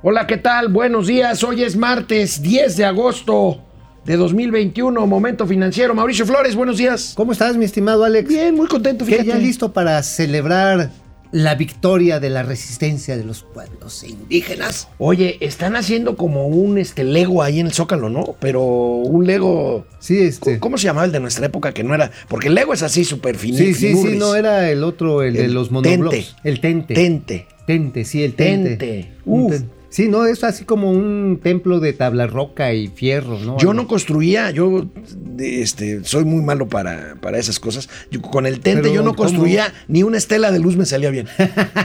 Hola, ¿qué tal? Buenos días. Hoy es martes 10 de agosto de 2021, Momento Financiero. Mauricio Flores, buenos días. ¿Cómo estás, mi estimado Alex? Bien, muy contento, fíjate. ya listo para celebrar la victoria de la resistencia de los pueblos indígenas. Oye, están haciendo como un este Lego ahí en el Zócalo, ¿no? Pero un Lego. Sí, este. ¿Cómo se llamaba el de nuestra época? Que no era. Porque el Lego es así súper finito. Sí, sí, sí, no era el otro, el, de los monoblocks. El tente. Tente. Tente, sí, el tente. Tente. Uf. Sí, no, es así como un templo de tabla roca y fierro, ¿no? Yo no construía, yo este, soy muy malo para, para esas cosas. con el tente yo no construía, ni una estela de luz me salía bien.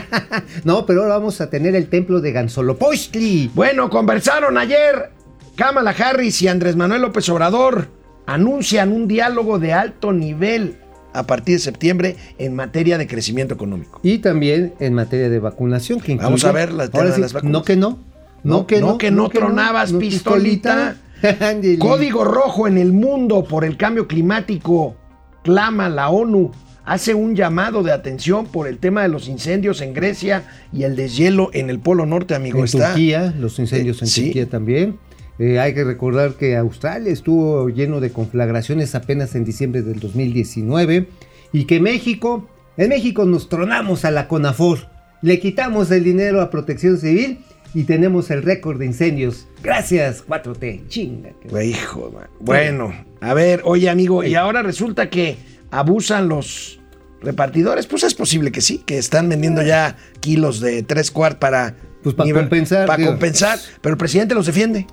no, pero ahora vamos a tener el templo de Gansolopostli. Bueno, conversaron ayer Kamala Harris y Andrés Manuel López Obrador. Anuncian un diálogo de alto nivel a partir de septiembre en materia de crecimiento económico. Y también en materia de vacunación. Que Vamos a ver las, las vacunas. No que no. No, que no, que no, tronabas pistolita. Código rojo en el mundo por el cambio climático. Clama la ONU. Hace un llamado de atención por el tema de los incendios en Grecia y el deshielo en el Polo Norte, amigo. En Turquía, los incendios en eh, Turquía también. Eh, hay que recordar que Australia estuvo lleno de conflagraciones apenas en diciembre del 2019 y que México, en México nos tronamos a la CONAFOR, le quitamos el dinero a Protección Civil y tenemos el récord de incendios. Gracias, 4T. Chinga. Hijo, bueno, a ver, oye amigo, y ahora resulta que abusan los repartidores. Pues es posible que sí, que están vendiendo ya kilos de tres cuartos para, pues para compensar. Para compensar, pero el presidente los defiende.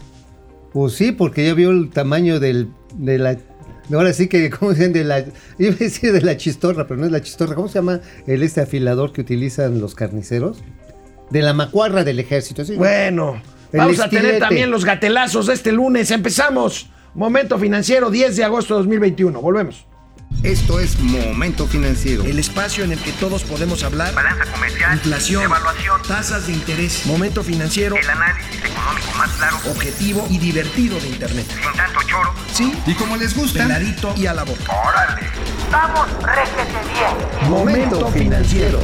Pues sí, porque ya vio el tamaño del, de la Ahora sí que, ¿cómo llama? De la, iba a decir de la chistorra, pero no es la chistorra. ¿Cómo se llama el este afilador que utilizan los carniceros? De la macuarra del ejército. ¿sí? Bueno, vamos a tener también los gatelazos de este lunes. Empezamos. Momento financiero, 10 de agosto de 2021. Volvemos. Esto es Momento Financiero. El espacio en el que todos podemos hablar. Balanza comercial. Inflación. Evaluación. Tasas de interés. Momento Financiero. El análisis económico más claro. Objetivo y divertido de Internet. Sin tanto choro. Sí. Y como les gusta. Peladito y a la boca. ¡Órale! ¡Vamos, réjete bien! Momento Financiero.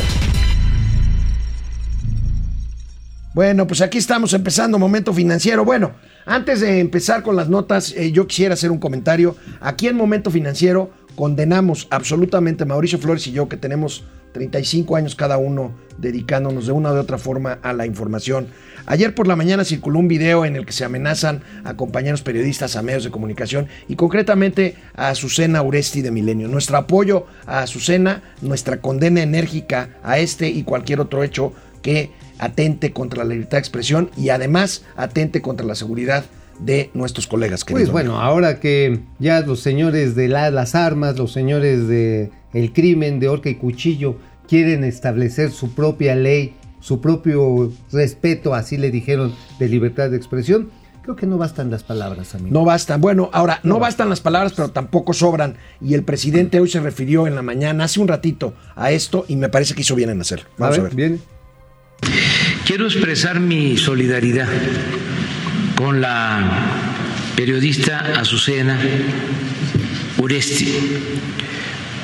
Bueno, pues aquí estamos empezando Momento Financiero. Bueno, antes de empezar con las notas, eh, yo quisiera hacer un comentario. Aquí en Momento Financiero condenamos absolutamente Mauricio Flores y yo, que tenemos 35 años cada uno dedicándonos de una u otra forma a la información. Ayer por la mañana circuló un video en el que se amenazan a compañeros periodistas, a medios de comunicación y concretamente a Azucena Uresti de Milenio. Nuestro apoyo a Azucena, nuestra condena enérgica a este y cualquier otro hecho que atente contra la libertad de expresión y además atente contra la seguridad de nuestros colegas. Pues bueno, ahora que ya los señores de las armas, los señores de el crimen de horca y cuchillo quieren establecer su propia ley, su propio respeto, así le dijeron, de libertad de expresión, creo que no bastan las palabras, amigo. No bastan. Bueno, ahora, no, bastan las palabras, pero tampoco sobran. Y el presidente hoy se refirió en la mañana, hace un ratito, a esto y me parece que hizo bien en hacerlo. Vamos a ver. Bien. Quiero expresar mi solidaridad con la periodista Azucena Uresti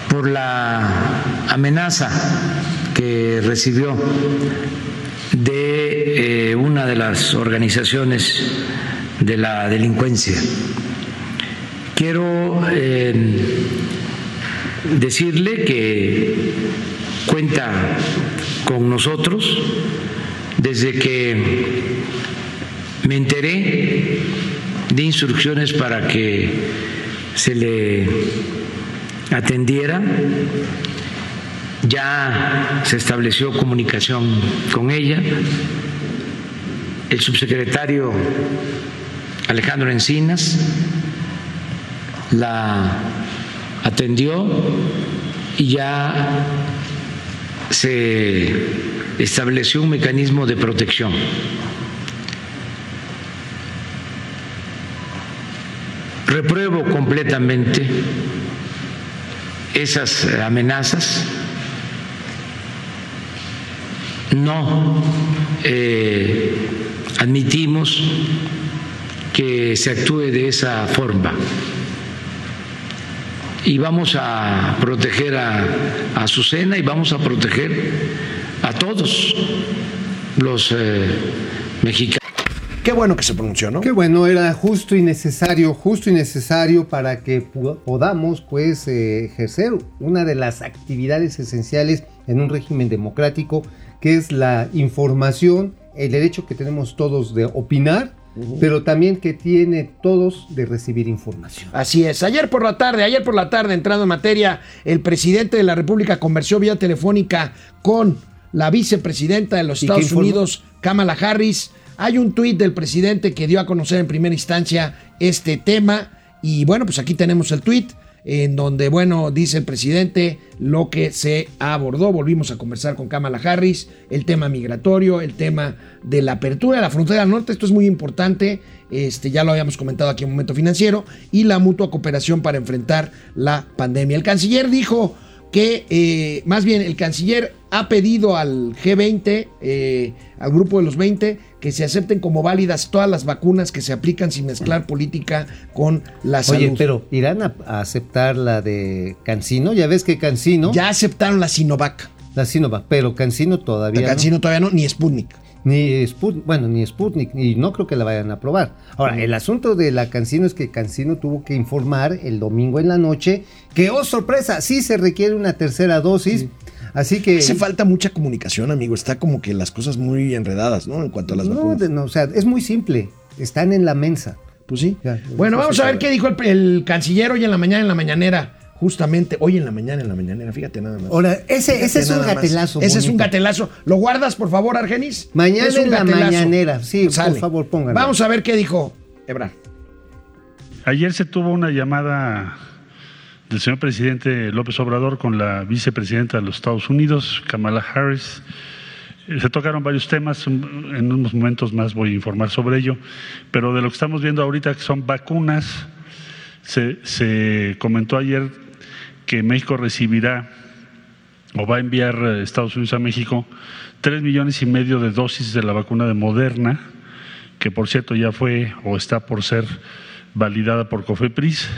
por la amenaza que recibió de eh, una de las organizaciones de la delincuencia. Quiero eh, decirle que cuenta con nosotros desde que me enteré de instrucciones para que se le atendiera. Ya se estableció comunicación con ella. El subsecretario Alejandro Encinas la atendió y ya se estableció un mecanismo de protección Repruebo completamente esas amenazas. No eh, admitimos que se actúe de esa forma. Y vamos a proteger a, a Azucena y vamos a proteger a todos los eh, mexicanos. Qué bueno que se pronunció, ¿no? Qué bueno, era justo y necesario, justo y necesario para que podamos pues eh, ejercer una de las actividades esenciales en un régimen democrático, que es la información, el derecho que tenemos todos de opinar, pero también que tiene todos de recibir información. Así es. Ayer por la tarde, ayer por la tarde, entrando en materia, el presidente de la República conversó vía telefónica con la vicepresidenta de los ¿Y qué Estados? Unidos, Kamala Harris. Hay un tuit del presidente que dio a conocer en primera instancia este tema. Y bueno, pues aquí tenemos el tuit en donde, bueno, dice el presidente lo que se abordó. Volvimos a conversar con Kamala Harris, el tema migratorio, el tema de la apertura de la frontera norte. Esto es muy importante. Este, ya lo habíamos comentado aquí en Momento Financiero. Y la mutua cooperación para enfrentar la pandemia. El canciller dijo que, eh, más bien, el canciller ha pedido al G20, eh, al grupo de los 20, que se acepten como válidas todas las vacunas que se aplican sin mezclar política con la salud. Oye, pero ¿irán a, a aceptar la de Cancino? Ya ves que Cancino, Ya aceptaron la Sinovac. la Sinovac, pero Cancino todavía La no. Cancino todavía no, ni Sputnik. Ni Sputnik, bueno, ni Sputnik, y no creo que la vayan a aprobar. Ahora, el asunto de la Cancino es que Cancino tuvo que informar el domingo en la noche que, oh sorpresa, sí se requiere una tercera dosis. Así que. Hace falta mucha comunicación, amigo. Está como que las cosas muy enredadas, ¿no? En cuanto a las no, vacunas. de- no, o sea, es muy simple. Están en la mensa. Pues sí. Ya, bueno, vamos a ver qué dijo el, el canciller hoy en la mañana, en la mañanera. Justamente hoy en la mañana, en la mañanera. Fíjate nada más. Ahora, ese, Fíjate ese es un nada más. gatelazo. Ese es un gatelazo. ¿Lo guardas, por favor, Argenis? Mañana Es un en la gatelazo. mañanera. Sí, por favor, póngalo. Vamos a ver qué dijo Ebrar. Ayer se tuvo una llamada del señor presidente López Obrador con la vicepresidenta de los Estados Unidos, Kamala Harris. Eh, Se tocaron varios temas, en unos momentos más voy a informar sobre ello, pero de lo que estamos viendo ahorita que son vacunas, se, se comentó ayer que México recibirá o va a enviar Estados Unidos a México tres millones y medio de dosis de la vacuna de Moderna, que por cierto ya fue o está por ser validada por COFEPRIS,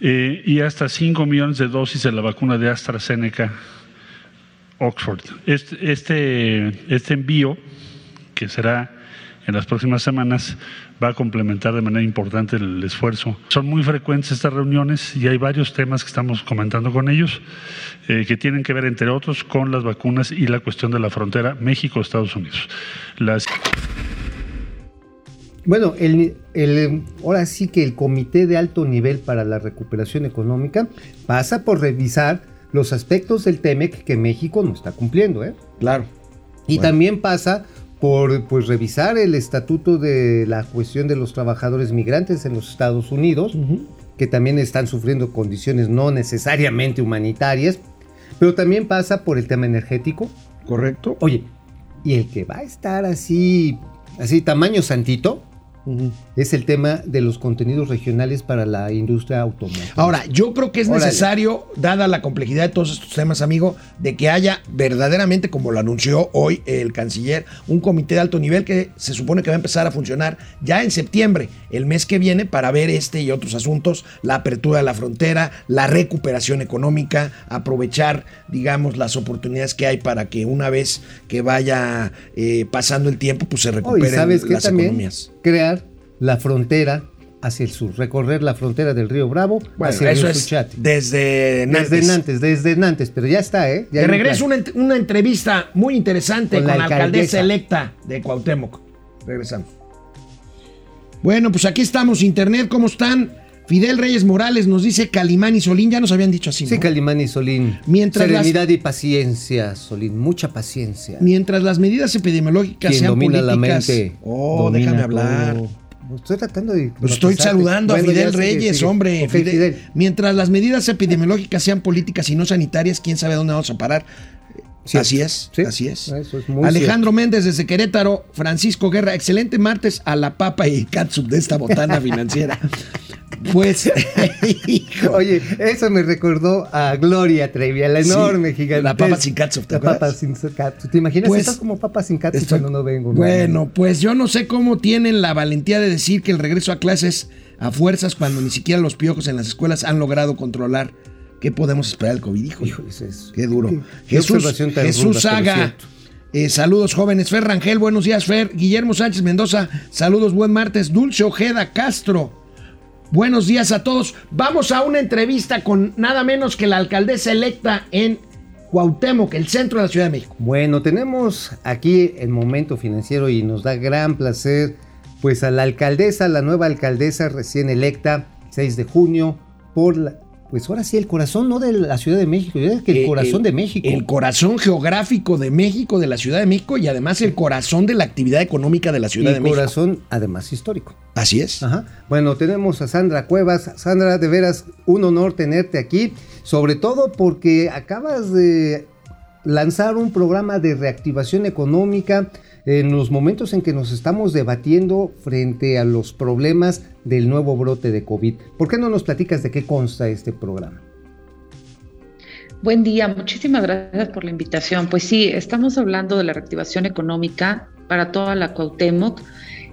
eh, y hasta 5 millones de dosis de la vacuna de AstraZeneca Oxford. Este, este, este envío, que será en las próximas semanas, va a complementar de manera importante el esfuerzo. Son muy frecuentes estas reuniones y hay varios temas que estamos comentando con ellos eh, que tienen que ver, entre otros, con las vacunas y la cuestión de la frontera México-Estados Unidos. Las Bueno, el, el- ahora sí que el Comité de Alto Nivel para la Recuperación Económica pasa por revisar los aspectos del TEMEC que México no está cumpliendo, ¿eh? Claro. Y Bueno. también pasa por pues, revisar el estatuto de la cuestión de los trabajadores migrantes en los Estados Unidos, que también están sufriendo condiciones no necesariamente humanitarias, pero también pasa por el tema energético. ¿Correcto? Oye, y el que va a estar así, así tamaño santito, es el tema de los contenidos regionales para la industria automóvil. Ahora, yo creo que es Órale. necesario, dada la complejidad de todos estos temas, amigo, de que haya verdaderamente, como lo anunció hoy el canciller, un comité de alto nivel que se supone que va a empezar a funcionar ya en septiembre, el mes que viene, para ver este y otros asuntos, la apertura de la frontera, la recuperación económica, aprovechar, digamos, las oportunidades que hay para que una vez que vaya eh, pasando el tiempo, pues se Oh, recuperen sabes las economías. crear la frontera hacia el sur, recorrer la frontera del río Bravo Bueno, hacia el río es Suchiate. desde Nantes. Desde Nantes, desde Nantes, pero ya está, ¿eh? Ya De un regreso una, ent- una entrevista muy interesante Con con, la la alcaldesa alcaldesa. electa de Cuauhtémoc. Regresamos. Bueno, pues aquí estamos, Internet, ¿cómo están? Fidel Reyes Morales nos dice Calimán y Solín, ya nos habían dicho así, ¿no? Sí, Calimán y Solín. Mientras Serenidad y paciencia, Solín, mucha paciencia. Mientras las medidas epidemiológicas Quien sean domina la políticas... mente. Oh, déjame hablar. todo. Estoy tratando de. Pues estoy saludando Bueno, a Fidel Reyes, sigue. hombre. Fidel. Fidel. Mientras las medidas epidemiológicas sean políticas y no sanitarias, quién sabe dónde vamos a parar. Así es, Sí, así es. eso es muy Alejandro Méndez desde Querétaro, Francisco Guerra, excelente martes a la papa y catsup de esta botana financiera. Pues, hijo, Oye, eso me recordó a Gloria Trevi, a la Sí, enorme gigante. la papa sin catsup, ¿te La papa sin catsup. ¿Te imaginas? Pues, Estás como papa sin catsup estoy- cuando no vengo. ¿no? Bueno, pues yo no sé cómo tienen la valentía de decir que el regreso a clases a fuerzas cuando ni siquiera los piojos en las escuelas han logrado controlar. ¿Qué podemos esperar del COVID? Hijo, Híjole, eso es- Qué duro. Qué- qué Jesús, Jesús Saga. Eh, saludos jóvenes. Fer Rangel, buenos días Fer. Guillermo Sánchez Mendoza, saludos, buen martes. Dulce Ojeda Castro, buenos días a todos. Vamos a una entrevista con nada menos que la alcaldesa electa en Cuauhtémoc, el centro de la Ciudad de México. Bueno, tenemos aquí el momento financiero y nos da gran placer pues a la alcaldesa, la nueva alcaldesa recién electa, 6 de junio, por la, pues ahora sí, el corazón no de la Ciudad de México, es que el Eh, corazón de México. El corazón geográfico de México, de la Ciudad de México y además el corazón de la actividad económica de la Ciudad y de México. corazón además histórico. Así es. Ajá. Bueno, tenemos a Sandra Cuevas. Sandra, de veras, un honor tenerte aquí, sobre todo porque acabas de lanzar un programa de reactivación económica en los momentos en que nos estamos debatiendo frente a los problemas del nuevo brote de COVID. ¿Por qué no nos platicas de qué consta este programa? Buen día, muchísimas gracias por la invitación. Pues sí, estamos hablando de la reactivación económica para toda la Cuauhtémoc.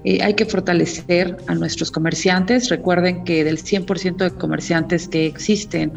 Eh, hay que fortalecer a nuestros comerciantes. Recuerden que del 100% de comerciantes que existen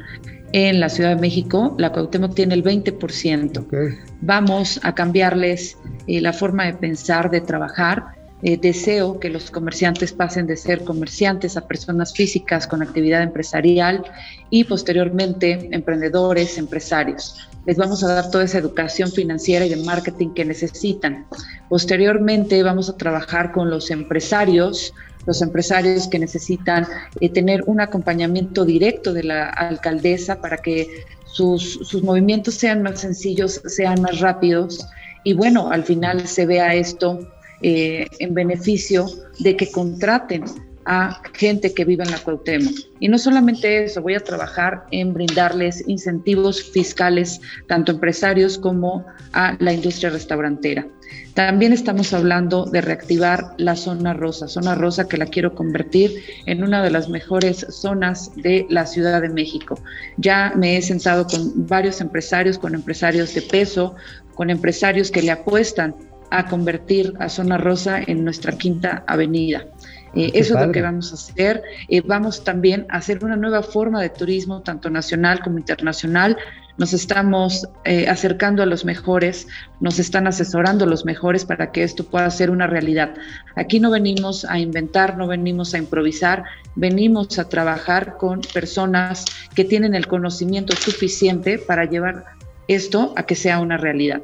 en la Ciudad de México, la Cuauhtémoc tiene el 20%. Vamos a cambiarles eh, la forma de pensar, de trabajar. Eh, deseo que los comerciantes pasen de ser comerciantes a personas físicas con actividad empresarial y posteriormente emprendedores, empresarios. Les vamos a dar toda esa educación financiera y de marketing que necesitan. Posteriormente vamos a trabajar con los empresarios, los empresarios que necesitan eh, tener un acompañamiento directo de la alcaldesa para que sus, sus movimientos sean más sencillos, sean más rápidos. Y bueno, al final se vea esto eh, en beneficio de que contraten a gente que viva en la Cuauhtémoc. Y no solamente eso, voy a trabajar en brindarles incentivos fiscales tanto a empresarios como a la industria restaurantera. También estamos hablando de reactivar la zona rosa, zona rosa que la quiero convertir en una de las mejores zonas de la Ciudad de México. Ya me he sentado con varios empresarios, con empresarios de peso, con empresarios que le apuestan a convertir a Zona Rosa en nuestra quinta avenida. Eh, eso es lo que vamos a hacer. Eh, vamos también a hacer una nueva forma de turismo, tanto nacional como internacional. Nos estamos eh, acercando a los mejores, nos están asesorando los mejores para que esto pueda ser una realidad. Aquí no venimos a inventar, no venimos a improvisar, venimos a trabajar con personas que tienen el conocimiento suficiente para llevar esto a que sea una realidad.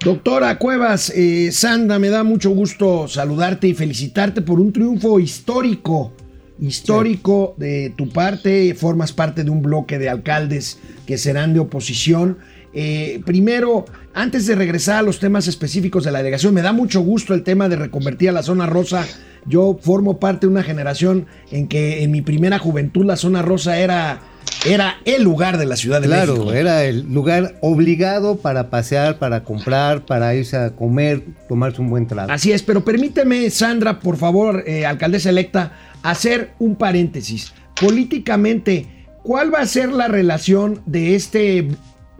Doctora Cuevas, eh, Sandra, me da mucho gusto saludarte y felicitarte por un triunfo histórico, histórico sí. de tu parte. Formas parte de un bloque de alcaldes que serán de oposición. Eh, primero, antes de regresar a los temas específicos de la delegación, me da mucho gusto el tema de reconvertir a la zona rosa. Yo formo parte de una generación en que en mi primera juventud la zona rosa era era el lugar de la Ciudad de claro, México. Claro, era el lugar obligado para pasear, para comprar, para irse a comer, tomarse un buen trago. Así es, pero permíteme, Sandra, por favor, eh, alcaldesa electa, hacer un paréntesis. Políticamente, ¿cuál va a ser la relación de este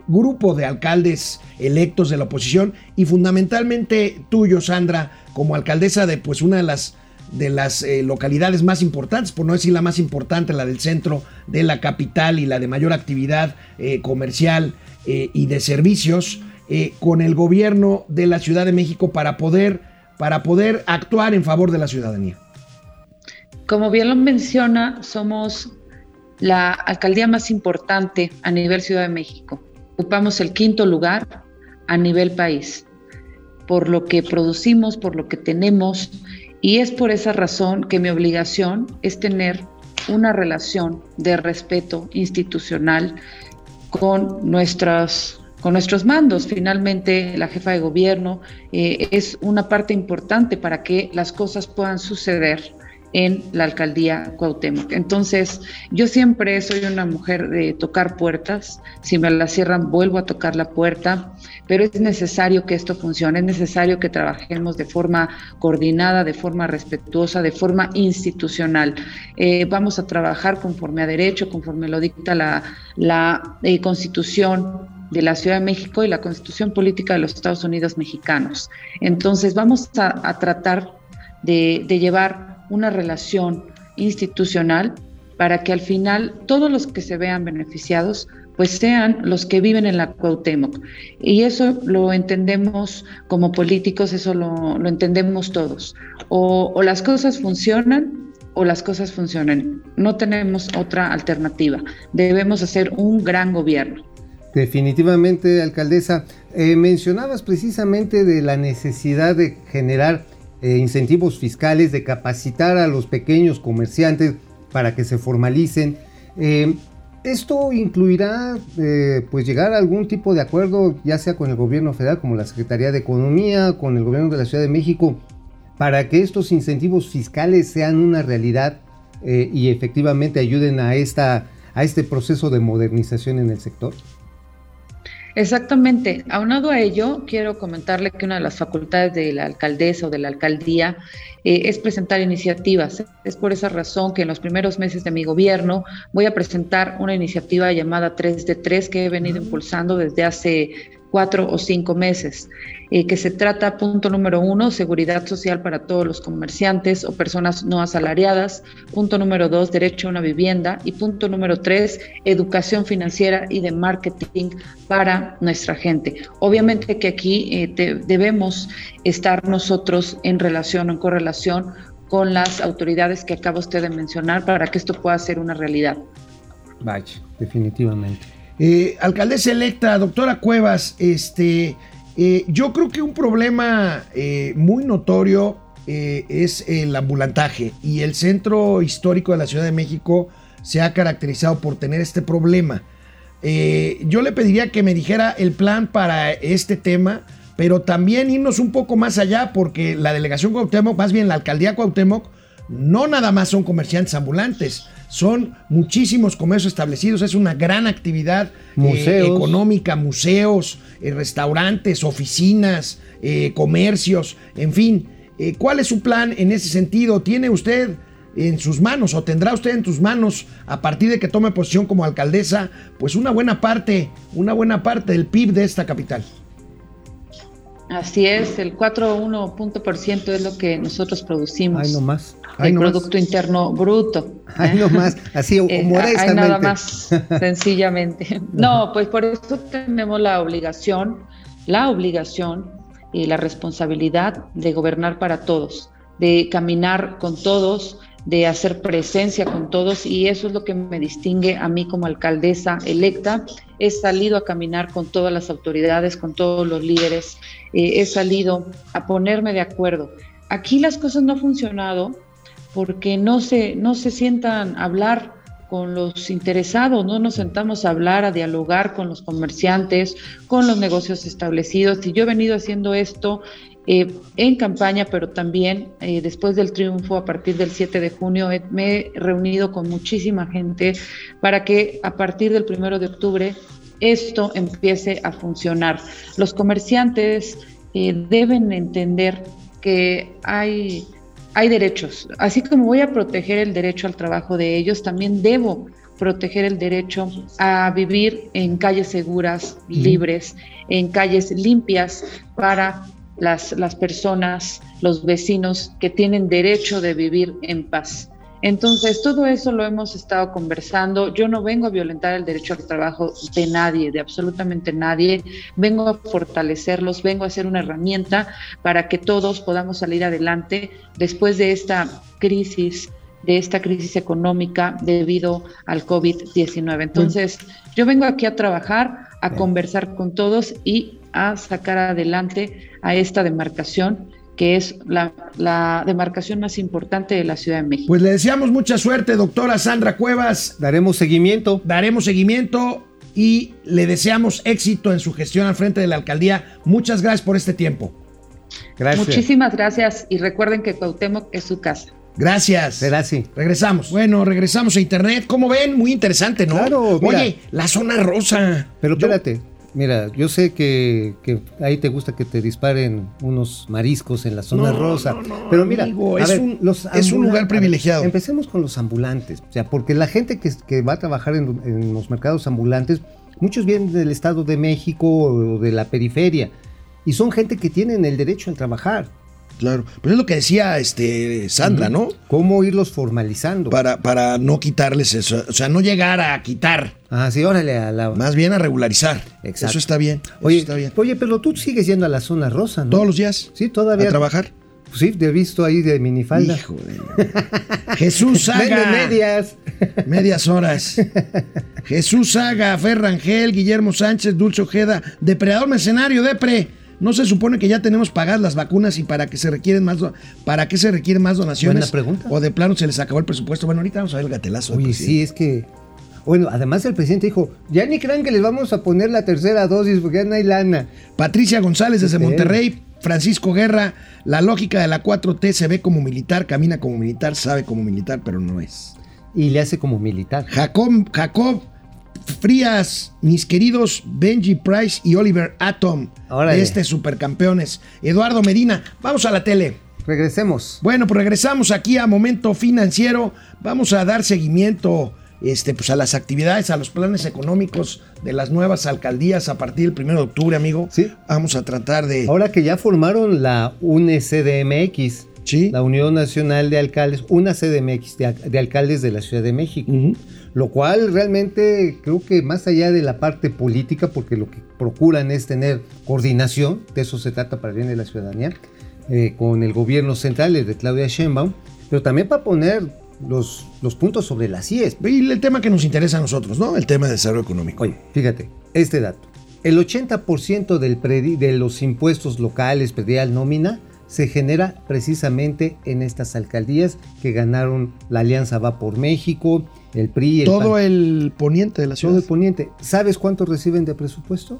grupo de alcaldes electos de la oposición y fundamentalmente tuyo, Sandra, como alcaldesa de pues una de las de las eh, localidades más importantes, por no decir la más importante, la del centro de la capital y la de mayor actividad eh, comercial eh, y de servicios, con el gobierno de la Ciudad de México para poder, para poder actuar en favor de la ciudadanía. Como bien lo menciona, somos la alcaldía más importante a nivel Ciudad de México. Ocupamos el quinto lugar a nivel país, por lo que producimos, por lo que tenemos y es por esa razón que mi obligación es tener una relación de respeto institucional con, nuestras, con nuestros mandos. Finalmente, la jefa de gobierno eh, es una parte importante para que las cosas puedan suceder en la alcaldía Cuauhtémoc. Entonces, yo siempre soy una mujer de tocar puertas, si me la cierran vuelvo a tocar la puerta, pero es necesario que esto funcione, es necesario que trabajemos de forma coordinada, de forma respetuosa, de forma institucional. Eh, vamos a trabajar conforme a derecho, conforme lo dicta la, la eh, constitución de la Ciudad de México y la constitución política de los Estados Unidos mexicanos. Entonces, vamos a, tratar de llevar una relación institucional para que al final todos los que se vean beneficiados pues sean los que viven en la Cuauhtémoc. Y eso lo entendemos como políticos, eso lo, lo entendemos todos. O, o las cosas funcionan o las cosas funcionan. No tenemos otra alternativa. Debemos hacer un gran gobierno. Definitivamente, alcaldesa. Eh, mencionabas precisamente de la necesidad de generar eh, incentivos fiscales, de capacitar a los pequeños comerciantes para que se formalicen. Eh, esto incluirá pues llegar a algún tipo de acuerdo, ya sea con el gobierno federal, como la Secretaría de Economía, con el gobierno de la Ciudad de México, para que estos incentivos fiscales sean una realidad y efectivamente ayuden a, esta, a este proceso de modernización en el sector. Exactamente. Aunado a ello, quiero comentarle que una de las facultades de la alcaldesa o de la alcaldía eh, es presentar iniciativas. Es por esa razón que en los primeros meses de mi gobierno voy a presentar una iniciativa llamada 3 de 3 que he venido impulsando desde hace cuatro o cinco meses, eh, que se trata, punto número uno, seguridad social para todos los comerciantes o personas no asalariadas, punto número dos, derecho a una vivienda y punto número tres, educación financiera y de marketing para nuestra gente. Obviamente que aquí eh, debemos estar nosotros en relación o en correlación con las autoridades que acaba usted de mencionar para que esto pueda ser una realidad. Vaya, definitivamente. Eh, alcaldesa electa, doctora Cuevas, este, eh, yo creo que un problema eh, muy notorio es el ambulantaje y el centro histórico de la Ciudad de México se ha caracterizado por tener este problema. yo le pediría que me dijera el plan para este tema, pero también irnos un poco más allá porque la delegación Cuauhtémoc, más bien la alcaldía Cuauhtémoc, no nada más son comerciantes ambulantes, son muchísimos comercios establecidos, es una gran actividad eh, económica, museos, eh, restaurantes, oficinas, eh, comercios, en fin. ¿Cuál es su plan en ese sentido? ¿Tiene usted en sus manos o tendrá usted en sus manos a partir de que tome posición como alcaldesa, pues una buena parte, una buena parte del PIB de esta capital? Así es, el 4,1 punto por ciento es lo que nosotros producimos. Hay no más. El Producto Interno Bruto. Hay no más, así eh, Hay nada más, sencillamente. No, pues por eso tenemos la obligación, la obligación y la responsabilidad de gobernar para todos, de caminar con todos, de hacer presencia con todos y eso es lo que me distingue a mí como alcaldesa electa. He salido a caminar con todas las autoridades, con todos los líderes, eh, he salido a ponerme de acuerdo. Aquí las cosas no han funcionado porque no se, no se sientan a hablar con los interesados, no nos sentamos a hablar, a dialogar con los comerciantes, con los negocios establecidos. Y yo he venido haciendo esto eh, en campaña, pero también eh, después del triunfo, a partir del 7 de junio, me he reunido con muchísima gente para que a partir del 1 de octubre esto empiece a funcionar. Los comerciantes eh, deben entender que hay, hay derechos. Así como voy a proteger el derecho al trabajo de ellos, también debo proteger el derecho a vivir en calles seguras, libres, en calles limpias para las, las personas, los vecinos que tienen derecho de vivir en paz. Entonces, todo eso lo hemos estado conversando. Yo no vengo a violentar el derecho al trabajo de nadie, de absolutamente nadie. Vengo a fortalecerlos, vengo a ser una herramienta para que todos podamos salir adelante después de esta crisis, de esta crisis económica debido al COVID-19. Entonces, yo vengo aquí a trabajar, a conversar con todos y a sacar adelante a esta demarcación que es la, demarcación más importante de la Ciudad de México. Pues le deseamos mucha suerte, doctora Sandra Cuevas. Daremos seguimiento. Daremos seguimiento y le deseamos éxito en su gestión al frente de la alcaldía. Muchas gracias por este tiempo. Gracias. Muchísimas gracias y recuerden que Cuauhtémoc es su casa. Gracias. Gracias. Regresamos. Bueno, regresamos a internet. ¿Cómo ven? Muy interesante, ¿no? Claro. Oye, la zona rosa. Pero espérate. Mira, yo sé que, ahí te gusta que te disparen unos mariscos en la zona rosa, pero mira, es, un, es, un, lugar privilegiado. empecemos con los ambulantes, o sea, porque la gente que, va a trabajar en, los mercados ambulantes, muchos vienen del Estado de México o de la periferia, y son gente que tienen el derecho a trabajar. Claro. Pero es lo que decía este Sandra, ¿no? ¿Cómo irlos formalizando? Para, para no quitarles eso. O sea, no llegar a quitar. Ah, sí, órale a la... Más bien a regularizar. Exacto. Eso está bien. eso Oye, está bien. oye, pero tú sigues yendo a la zona rosa, ¿no? Todos los días. Sí, todavía. A trabajar. Pues sí, te he visto ahí de minifalda. Hijo de... Jesús Saga. medias. Medias horas. Jesús Saga, Ferrangel, Guillermo Sánchez, Dulce Ojeda, Depredador Mercenario, Depre. No se supone que ya tenemos pagadas las vacunas y para qué se requieren más para qué se requieren más donaciones. Buena pregunta. O de plano se les acabó el presupuesto. Bueno, ahorita vamos a ver el gatelazo. Oye, presidente. sí, es que. Bueno, además el presidente dijo: Ya ni crean que les vamos a poner la tercera dosis porque ya no hay lana. Patricia González desde. Monterrey, Francisco Guerra, la lógica de la 4T se ve como militar, camina como militar, sabe como militar, pero no es. Y le hace como militar. Jacob, Jacob Frías, mis queridos Benji Price y Oliver Atom, Órale. de este supercampeones. Eduardo Medina, vamos a la tele. Regresemos. Bueno, pues regresamos aquí a Momento Financiero. Vamos a dar seguimiento este, pues a las actividades, a los planes económicos de las nuevas alcaldías a partir del 1 de octubre, amigo. Sí. Vamos a tratar de... Ahora que ya formaron la UNECDMX, Sí. la Unión Nacional de Alcaldes, una CDMX de, de alcaldes de la Ciudad de México. Lo cual realmente creo que más allá de la parte política, porque lo que procuran es tener coordinación, de eso se trata para el bien de la ciudadanía, eh, con el gobierno central, el de Claudia Sheinbaum, pero también para poner los, los puntos sobre las IES. Y el tema que nos interesa a nosotros, ¿no? El tema de desarrollo económico. Oye, fíjate, este dato. El 80% del de los impuestos locales, predial, nómina, se genera precisamente en estas alcaldías que ganaron la Alianza Va por México, el PRI, el Todo PAN, el poniente de la ciudad. todo el poniente. ¿Sabes cuánto reciben de presupuesto?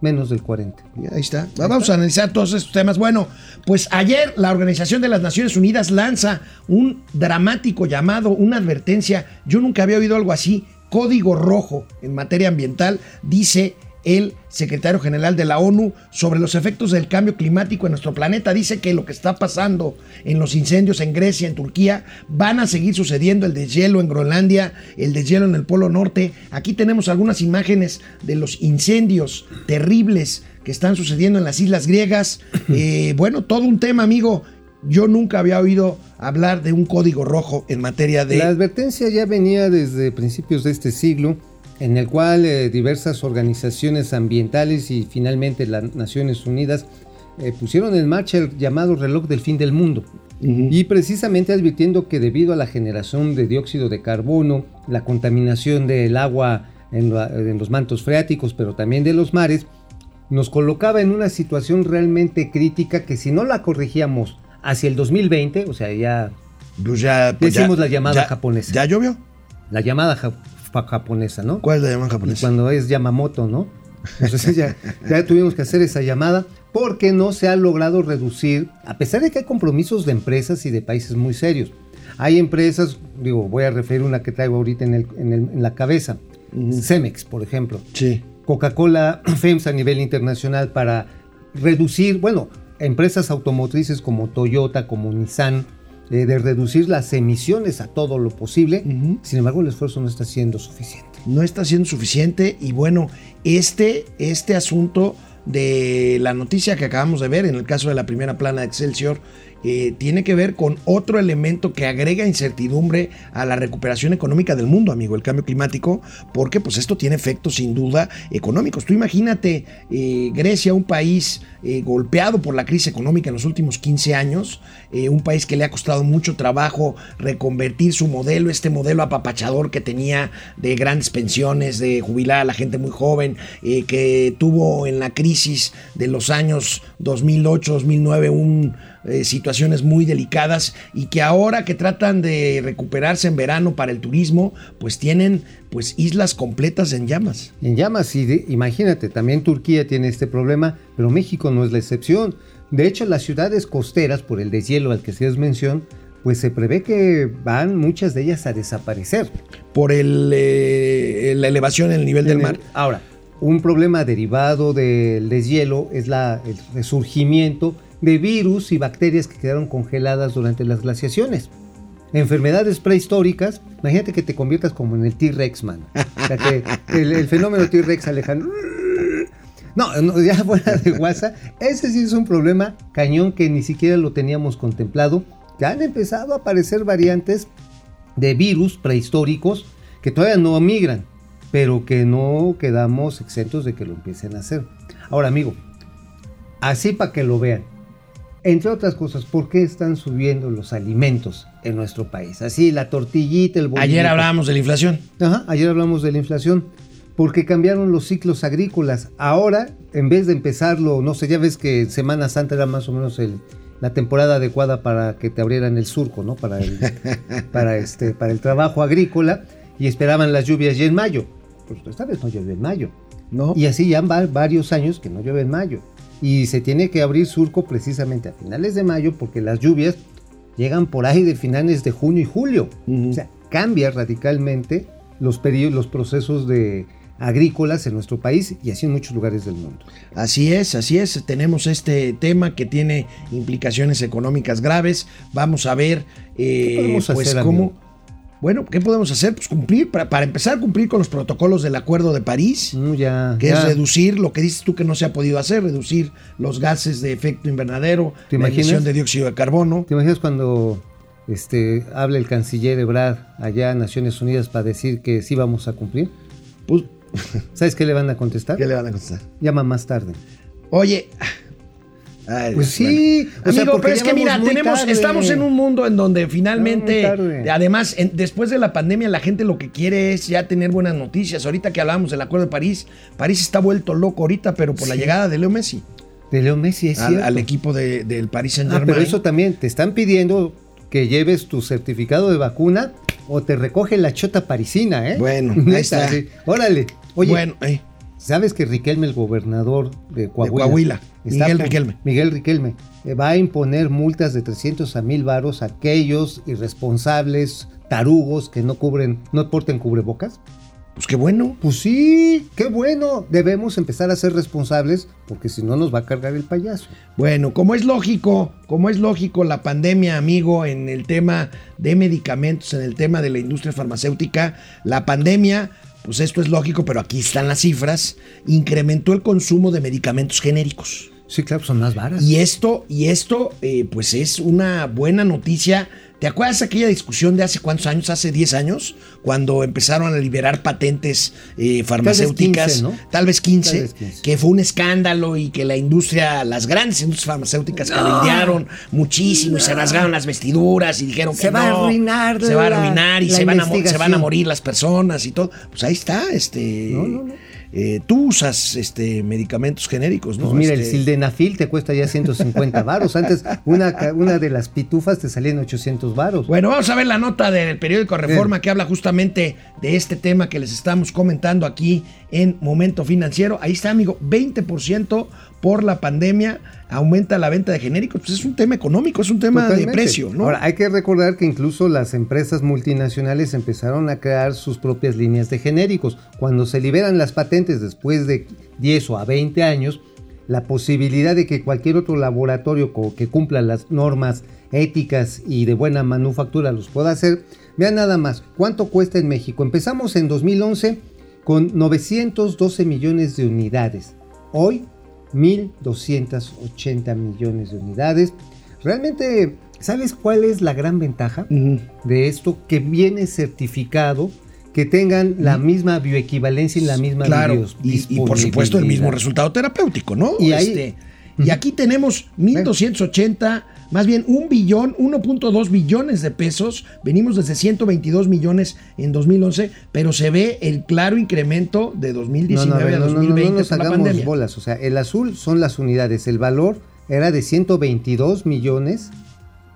Menos del 40. Ya, Ahí está. Vamos a analizar todos estos temas. Bueno, pues ayer la Organización de las Naciones Unidas lanza un dramático llamado, una advertencia. Yo nunca había oído algo así. Código rojo en materia ambiental, dice el secretario general de la ONU sobre los efectos del cambio climático en nuestro planeta. Dice que lo que está pasando en los incendios en Grecia, en Turquía, van a seguir sucediendo el deshielo en Groenlandia, el deshielo en el Polo Norte. Aquí tenemos algunas imágenes de los incendios terribles que están sucediendo en las islas griegas. Eh, bueno, todo un tema, amigo. Yo nunca había oído hablar de un código rojo en materia de... La advertencia ya venía desde principios de este siglo, en el cual eh, diversas organizaciones ambientales y finalmente las Naciones Unidas eh, pusieron en marcha el llamado reloj del fin del mundo. Y precisamente advirtiendo que debido a la generación de dióxido de carbono, la contaminación del agua en, la- en los mantos freáticos, pero también de los mares, nos colocaba en una situación realmente crítica que si no la corregíamos hacia el 2020, o sea, ya Pues ya, pues ya- Decimos la llamada ya- japonesa. ¿Ya llovió? la llamada ja- fa- japonesa, ¿no? ¿Cuál es la llamada Y japonesa? cuando es Yamamoto, ¿no? Entonces ya, ya tuvimos que hacer esa llamada porque no se ha logrado reducir, a pesar de que hay compromisos de empresas y de países muy serios. Hay empresas, digo, voy a referir una que traigo ahorita en, el- en el- en la cabeza, Cemex, por ejemplo. Sí. Coca-Cola FEMS a nivel internacional para reducir, bueno, empresas automotrices como Toyota, como Nissan, eh, de reducir las emisiones a todo lo posible. Sin embargo, el esfuerzo no está siendo suficiente. no está siendo suficiente y bueno, este, este asunto de la noticia que acabamos de ver en el caso de la primera plana de Excelsior eh, tiene que ver con otro elemento que agrega incertidumbre a la recuperación económica del mundo, amigo, el cambio climático, porque pues esto tiene efectos sin duda económicos. Tú imagínate eh, Grecia, un país eh, golpeado por la crisis económica en los últimos 15 años, un país que le ha costado mucho trabajo reconvertir su modelo, este modelo apapachador que tenía de grandes pensiones, de jubilar a la gente muy joven, que tuvo en la crisis de los años 2008-2009 un eh, situaciones muy delicadas y que ahora que tratan de recuperarse en verano para el turismo, pues tienen pues islas completas en llamas. En llamas, y de- imagínate, también Turquía tiene este problema, pero México no es la excepción. De hecho, las ciudades costeras, por el deshielo al que se mención, pues se prevé que van muchas de ellas a desaparecer. Por el, eh, la elevación en el nivel del el- mar. Ahora, un problema derivado del deshielo es la, el resurgimiento de virus y bacterias que quedaron congeladas durante las glaciaciones. Enfermedades prehistóricas, imagínate que te conviertas como en el T-Rex, man. O sea, que el, fenómeno T-Rex Alejandro. No, no, ya fuera de WhatsApp, ese sí es un problema cañón que ni siquiera lo teníamos contemplado. Ya han empezado a aparecer variantes de virus prehistóricos que todavía no migran, pero que no quedamos exentos de que lo empiecen a hacer. Ahora, amigo, así para que lo vean. Entre otras cosas, ¿por qué están subiendo los alimentos en nuestro país? Así, la tortillita, el bolillo. Ayer hablábamos de la inflación. Ajá, ayer hablamos de la inflación. Porque cambiaron los ciclos agrícolas. Ahora, en vez de empezarlo, no sé, ya ves que Semana Santa era más o menos el, la temporada adecuada para que te abrieran el surco, ¿no? Para el, para este, para el trabajo agrícola y esperaban las lluvias ya en mayo. Pues esta vez no llueve en mayo. ¿No? Y así ya van varios años que no llueve en mayo. Y se tiene que abrir surco precisamente a finales de mayo porque las lluvias llegan por ahí de finales de junio y julio. O sea, cambia radicalmente los, peri- los procesos de agrícolas en nuestro país y así en muchos lugares del mundo. Así es, así es. Tenemos este tema que tiene implicaciones económicas graves. Vamos a ver, eh, pues hacer, cómo. amigo? Bueno, ¿qué podemos hacer? Pues cumplir, para, para empezar a cumplir con los protocolos del Acuerdo de París, Mm, ya, que ya. es reducir lo que dices tú que no se ha podido hacer, reducir los gases de efecto invernadero, ¿Te la imaginas? emisión de dióxido de carbono. ¿Te imaginas cuando este, habla el canciller Ebrard allá en Naciones Unidas para decir que sí vamos a cumplir? Pues, ¿Sabes qué le van a contestar? ¿qué le van a contestar? Llama más tarde. Oye. Ay, Pues bueno. sí, o sea, Amigo, pero es que mira, tenemos, tarde. estamos en un mundo en donde finalmente, además, en- después de la pandemia, la gente lo que quiere es ya tener buenas noticias. Ahorita que hablábamos del Acuerdo de París, París está vuelto loco ahorita, pero por la llegada de Leo Messi De Leo Messi, es al, cierto. al equipo de- del Saint Ah, Germain. pero eso también, te están pidiendo que lleves tu certificado de vacuna o te recoge la chota parisina, ¿eh? Bueno, ahí está. Órale. Oye, bueno, eh, ¿sabes que Riquelme, el gobernador de Coahuila, Coahuila, Miguel Riquelme. Miguel Riquelme, eh, va a imponer multas de 300 a 1000 varos a aquellos irresponsables, tarugos que no cubren, no porten cubrebocas? pues qué bueno. Pues sí, qué bueno. Debemos empezar a ser responsables porque si no nos va a cargar el payaso. Bueno, como es lógico, como es lógico, la pandemia, amigo, en el tema de medicamentos, en el tema de la industria farmacéutica, la pandemia, pues esto es lógico, pero aquí están las cifras, incrementó el consumo de medicamentos genéricos. Sí, claro, son más varas. Y esto, y esto, eh, pues es una buena noticia. ¿Te acuerdas aquella discusión de hace cuántos años? Hace 10 años, cuando empezaron a liberar patentes eh, farmacéuticas. 15, ¿no? Tal vez 15, Tal vez 15. que fue un escándalo y que la industria, las grandes industrias farmacéuticas cabildearon muchísimo y se rasgaron las vestiduras y dijeron Se que va a arruinar se va a arruinar y se van, a, se van a morir las personas y todo. Pues ahí está, este. Eh, tú usas este medicamentos genéricos, ¿no? Pues mira, el Este, sildenafil te cuesta ya 150 varos. Antes una, una de las pitufas te salía en 800 varos. Bueno, vamos a ver la nota del periódico Reforma que habla justamente de este tema que les estamos comentando aquí en Momento Financiero. Ahí está, amigo, 20% por la pandemia aumenta la venta de genéricos. Pues es un tema económico, es un tema Totalmente. de precio, ¿no? Ahora, hay que recordar que incluso las empresas multinacionales empezaron a crear sus propias líneas de genéricos. Cuando se liberan las patentes después de 10 o a 20 años, la posibilidad de que cualquier otro laboratorio que cumpla las normas éticas y de buena manufactura los pueda hacer. Vean nada más, ¿cuánto cuesta en México? Empezamos en 2011 con 912 millones de unidades. Hoy 1.280 millones de unidades. Realmente, ¿sabes cuál es la gran ventaja de esto? Que viene certificado, que tengan la misma bioequivalencia y la misma Claro, y, y por supuesto el mismo resultado terapéutico, ¿no? Y ahí- Este, y aquí tenemos 1.280, más bien un billón, 1.2 billones de pesos. Venimos desde 122 millones en 2011, pero se ve el claro incremento de No, 2019 no, a ver, a no, no, no, 2020 no nos la hagamos pandemia. bolas. O sea, el azul son las unidades. El valor era de 122 millones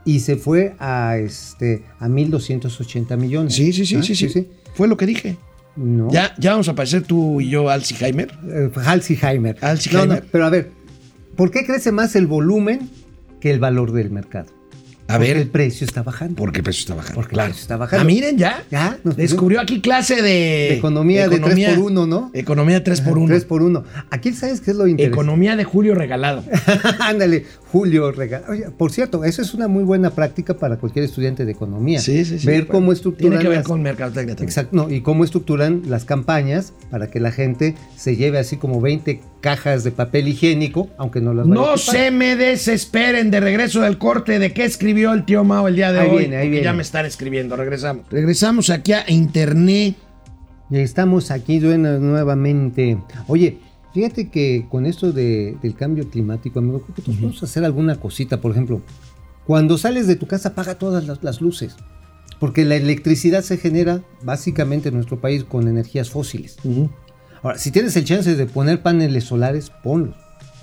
y se fue a este a 1280 millones. Sí, sí, sí, Ah, sí, sí, Fue lo que dije. No. Ya, ya vamos a aparecer tú y yo, Alzheimer. Eh, Alzheimer. Alzheimer. No, no, pero a ver, ¿por qué crece más el volumen que el valor del mercado? A Porque ver, el precio está bajando. porque el precio está bajando. Porque el claro. precio está bajando. Ah, miren, ya. Ya, nos Descubrió aquí clase de... De economía de ¿no? Economía de 3 por 1 3 por 1. Aquí sabes qué es lo interesante. Economía de Julio regalado. Ándale, Julio regala. Oye, por cierto, eso es una muy buena práctica para cualquier estudiante de economía. Sí, sí, sí. Ver Bueno, cómo estructuran. Tiene que ver las- con mercadotecnia también. Exacto, no, y cómo estructuran las campañas para que la gente se lleve así como 20 cajas de papel higiénico, aunque no las vaya a No se me desesperen de regreso del corte de qué escribió el tío Mao el día de Ahí hoy. viene, ahí viene. Ya me están escribiendo. Regresamos. Regresamos aquí a internet. Estamos aquí nuevo- nuevamente. Oye, fíjate que con esto de- del cambio climático, amigo, creo que podemos hacer alguna cosita. Por ejemplo, cuando sales de tu casa, apaga todas las, las luces. Porque la electricidad se genera básicamente en nuestro país con energías fósiles. Ahora, si tienes el chance de poner paneles solares, ponlos.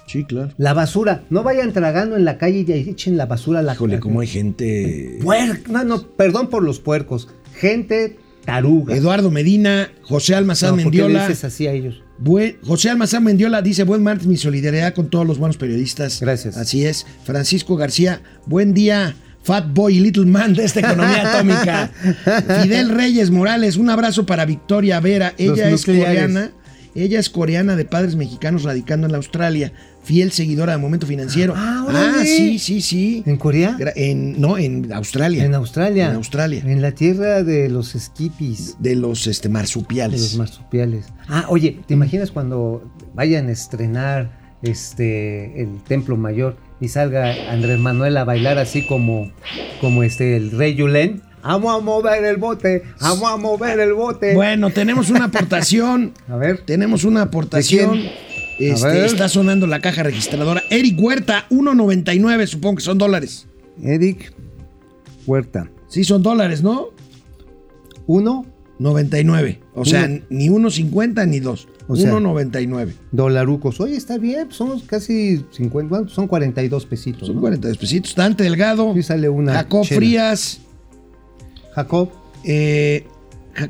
Sí, claro. La basura, no vayan tragando en la calle y echen la basura a la Híjole, cómo hay gente. Puer- No, no, perdón por los puercos. Gente taruga. Eduardo Medina, José Almazán No, ¿por qué Mendiola. dices así a ellos? Buen- José Almazán Mendiola dice, buen martes, mi solidaridad con todos los buenos periodistas. Gracias. Así es. Francisco García, buen día. Fat Boy y Little Man de esta economía atómica. Fidel Reyes Morales, un abrazo para Victoria Vera. Ella Los es nucleares. coreana. Ella es coreana de padres mexicanos radicando en la Australia. Fiel seguidora de Momento Financiero. Ah, órale. sí, sí, sí. ¿En Corea? En, no, en Australia. En Australia. En Australia. En la tierra de los esquipis. De los este, De marsupiales. los marsupiales. Ah, oye, ¿te imaginas cuando vayan a estrenar este el Templo Mayor y salga Andrés Manuel a bailar así como, como este el Rey Yulén? Vamos a mover el bote, vamos a mover el bote. Bueno, tenemos una aportación. A ver. Tenemos una aportación. ¿De quién? Este, está sonando la caja registradora. Eric Huerta, 1.99, supongo que son dólares. Eric Huerta. Sí, son dólares, ¿no? Uno 99. O sea, Uno. ni 1.50 ni 2. O sea, 1.99. dolarucos. Oye, está bien, son casi 50, ¿cuánto? son 42 pesitos. Son ¿no? 42 pesitos. Dante Delgado. Sí sale una Jacob chela. Frías. Jacob. eh,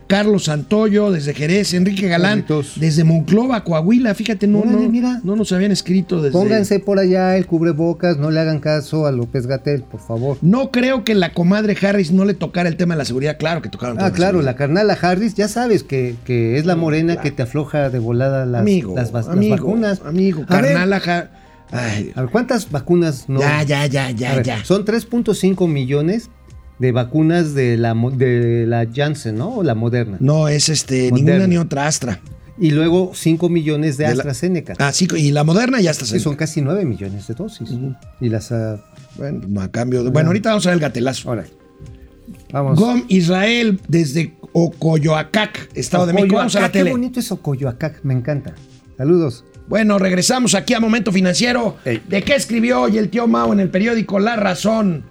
Carlos Santoyo desde Jerez. Enrique Galán desde Monclova, Coahuila. Fíjate, no, Órale, no, mira. no nos habían escrito desde. Pónganse por allá el cubrebocas, no le hagan caso a López Gatel, por favor. No creo que la comadre Harris no le tocara el tema de la seguridad. Claro que tocaron. Ah, claro, seguridad. la carnala Harris, ya sabes que, que es la morena que te afloja de volada las, amigo, las, vas- las amigo, vacunas. Amigo, A ver, carnal, ajá. Ay, a ver, ¿cuántas vacunas no? Ya, ya, ya, ya, ver, ya. Son 3.5 millones de vacunas de la, de la Janssen, ¿no? O la Moderna. No, es este, Moderna. ninguna ni otra Astra. Y luego 5 millones de, De la- AstraZeneca. Ah, sí, y la moderna ya está. Sí, son casi 9 millones de dosis. Y las... ah, Bueno, no, a cambio de. Bueno, ahorita vamos a ver el gatelazo. ahora, vamos. Gom Israel desde Ocoyoacac, Estado de México. Vamos a la Ocoyoacán, Qué tele. bonito es Ocoyoacac, me encanta. Saludos. Bueno, regresamos aquí a Momento Financiero. ¿De qué escribió hoy el tío Mao en el periódico La Razón?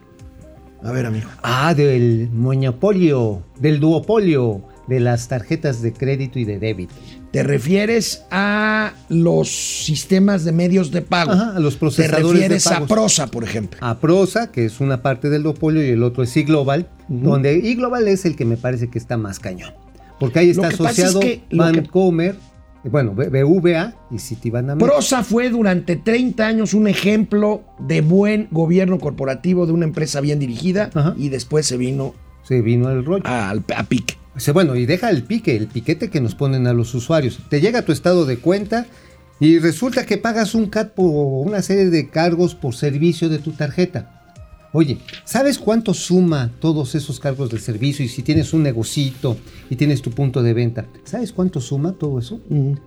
A ver, amigo. Ah, del monopolio, del duopolio de las tarjetas de crédito y de débito. ¿Te refieres a los sistemas de medios de pago? Ajá, a los ¿Te procesadores de refieres a. Prosa, por ejemplo? A Prosa, que es una parte del duopolio, y el otro es iGlobal, donde iGlobal es el que me parece que está más cañón. Porque ahí está pasa es asociado que bueno, BVA y Citibanamex. Prosa fue durante 30 años un ejemplo de buen gobierno corporativo de una empresa bien dirigida Ajá. y después se vino Se vino el rollo. al- a, pique. Bueno, y deja el pique, el piquete que nos ponen a los usuarios. Te llega tu estado de cuenta y resulta que pagas un CAT por una serie de cargos por servicio de tu tarjeta. Oye, ¿sabes cuánto suma todos esos cargos de servicio? Y si tienes un negocito y tienes tu punto de venta, ¿sabes cuánto suma todo eso?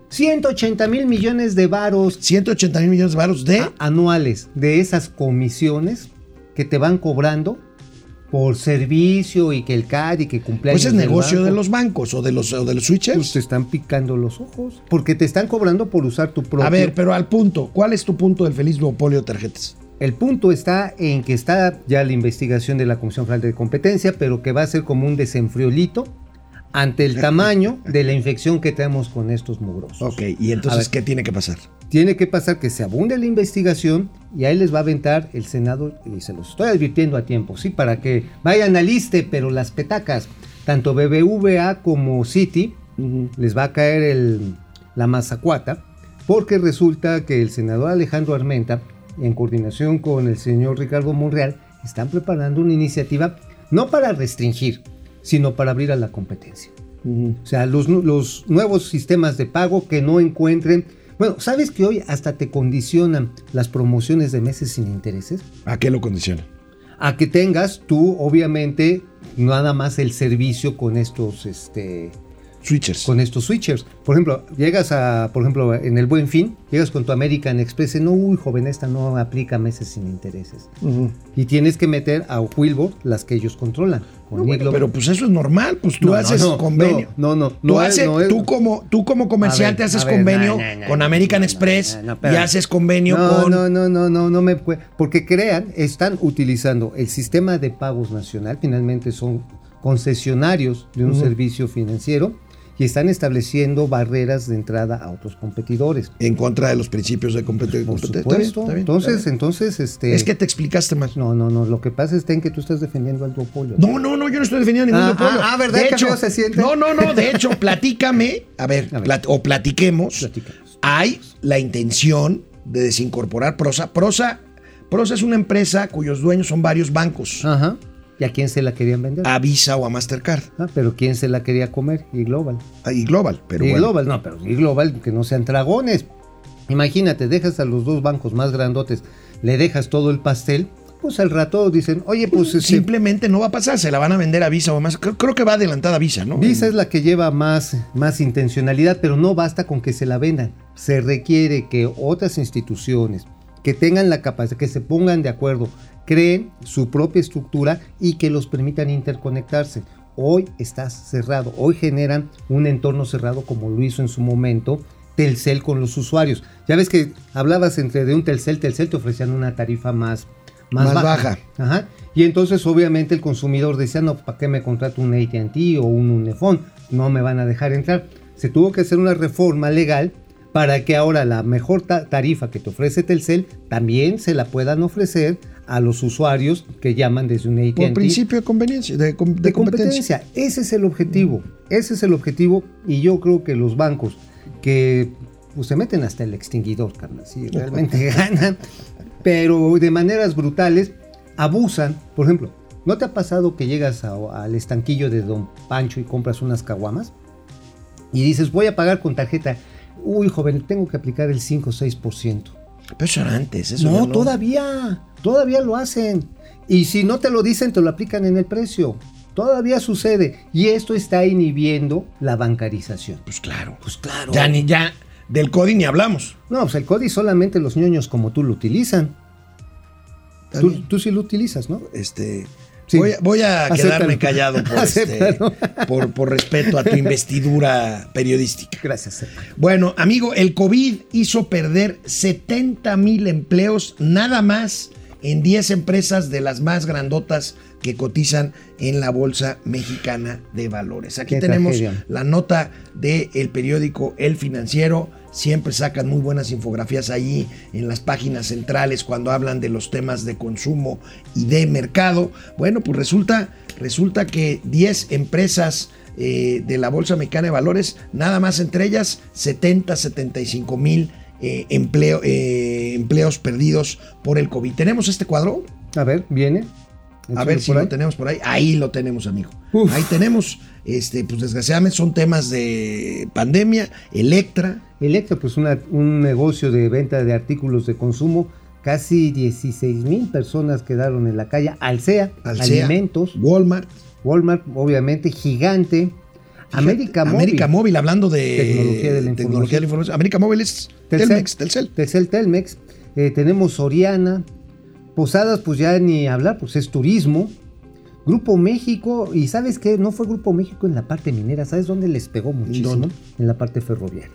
180 mil millones de varos 180 mil millones de baros de... a- anuales de esas comisiones que te van cobrando por servicio y que el CAD y que cumpleaños pues es negocio banco. de los bancos o de los, o de los Pues switchers. te están picando los ojos. Porque te están cobrando por usar tu propio. A ver, pero al punto, ¿cuál es tu punto del feliz duopolio de tarjetas? El punto está en que está ya la investigación de la Comisión Federal de Competencia, pero que va a ser como un desenfriolito ante el tamaño de la infección que tenemos con estos mugrosos. Ok, y entonces, ver. ¿qué tiene que pasar? Tiene que pasar que se abunde la investigación y ahí les va a aventar el Senado, y se los estoy advirtiendo a tiempo, sí, para que vayan al liste, pero las petacas, tanto BBVA como Citi, les va a caer el- la mazacuata, porque resulta que el senador Alejandro Armenta, en coordinación con el señor Ricardo Monreal, están preparando una iniciativa no para restringir, sino para abrir a la competencia. O sea, los, nu- los nuevos sistemas de pago que no encuentren, Bueno, ¿sabes que hoy hasta te condicionan las promociones de meses sin intereses? ¿A qué lo condiciona? A que tengas tú, obviamente, nada más el servicio con estos, este, Switchers. con estos switchers. Por ejemplo, llegas a, por ejemplo, en el Buen Fin, llegas con tu American Express, y no, uy, joven, esta no aplica meses sin intereses. Y tienes que meter a Wilbur las que ellos controlan. Con No, bueno, pero pues eso es normal, pues tú No, haces no, convenio. no, no, no, Tú, haces- es- tú como, tú como comerciante ver, haces ver, convenio con American Express y haces convenio no, con... No, no, no, no, no me puede. Porque crean, están utilizando el sistema de pagos nacional, finalmente son concesionarios de un servicio financiero y están estableciendo barreras de entrada a otros competidores. En contra de los principios de compet- Por competencia. supuesto. Está bien, entonces, bien. entonces, este. Es que te explicaste mal. No, no, no. Lo que pasa es que tú estás defendiendo al duopolio. No, no, no, yo no estoy defendiendo ningún Ah, duopolio. ah, ah, ¿verdad? De hecho, se siente. No, no, no, de hecho, platícame, a ver, A ver. plat- o platiquemos. Platícanos. Hay la intención de desincorporar Prosa. Prosa, Prosa es una empresa cuyos dueños son varios bancos, Ajá. ¿Y a quién se la querían vender? a Visa o a Mastercard, Ah, pero ¿quién se la quería comer? Y Global. y Global, pero y bueno. Global, no, pero y Global, que no sean dragones. Imagínate, dejas a los dos bancos más grandotes, le dejas todo el pastel, pues al rato dicen, oye, pues este, Simplemente no va a pasar, se la van a vender a Visa o a más. Creo, creo que va adelantada Visa, ¿no? Visa es la que lleva más, más intencionalidad, pero no basta con que se la vendan. Se requiere que otras instituciones que tengan la capacidad, que se pongan de acuerdo, creen su propia estructura y que los permitan interconectarse. Hoy está cerrado, hoy generan un entorno cerrado como lo hizo en su momento Telcel con los usuarios. Ya ves que hablabas entre de un Telcel, Telcel te ofrecían una tarifa más, más, Más baja. baja. Ajá. Y entonces obviamente el consumidor decía, no, ¿para qué me contrato un AT&T o un Unifón? No me van a dejar entrar. Se tuvo que hacer una reforma legal para que ahora la mejor ta- tarifa que te ofrece Telcel también se la puedan ofrecer a los usuarios que llaman desde un AT&T. Por principio de conveniencia, de, com- de de competencia. competencia. Ese es el objetivo. Ese es el objetivo y yo creo que los bancos que pues, se meten hasta el extinguidor, carnal, sí, realmente ganan, pero de maneras brutales abusan. Por ejemplo, ¿no te ha pasado que llegas a- al estanquillo de Don Pancho y compras unas caguamas? Y dices, voy a pagar con tarjeta. Uy, joven, tengo que aplicar el 5 o 6%. Pero eso era antes, eso No, ya todavía, todavía lo hacen. Y si no te lo dicen, te lo aplican en el precio. Todavía sucede. Y esto está inhibiendo la bancarización. Pues claro. Pues claro. Ya ni ya del CODI ni hablamos. No, pues el CODI solamente los ñoños como tú lo utilizan. Tú, tú sí lo utilizas, ¿no? Este, Sí. voy, a- voy a Acéptalo. quedarme callado por, este, por, por respeto a tu investidura periodística. Gracias. Bueno, amigo, el COVID hizo perder 70 mil empleos nada más en 10 empresas de las más grandotas que cotizan en la Bolsa Mexicana de Valores. Aquí Qué tenemos tragedia. la nota del periódico El Financiero. Siempre sacan muy buenas infografías allí en las páginas centrales cuando hablan de los temas de consumo y de mercado. Bueno, pues resulta, resulta que 10 empresas eh, de la Bolsa Mexicana de Valores, nada más entre ellas 70, 75 mil eh, empleo- eh, empleos perdidos por el COVID. ¿Tenemos este cuadro? A ver, viene. A ver si lo ahí. tenemos por ahí. Ahí lo tenemos, amigo. Uf. Ahí tenemos, este, pues desgraciadamente son temas de pandemia, Electra, Electra, pues una- un negocio de venta de artículos de consumo. Casi 16 mil personas quedaron en la calle. Alsea, Alsea, alimentos. Walmart, Walmart, obviamente, gigante. América Móvil. América Móvil, hablando de Tecnología de la tecnología de la información. América Móvil es Telmex, Telcel. Telcel Telmex. Eh, tenemos Soriana. Posadas, pues ya ni hablar, pues es turismo. Grupo México, y ¿sabes qué? No fue Grupo México en la parte minera, ¿sabes dónde les pegó muchísimo? ¿Dónde? En la parte ferroviaria.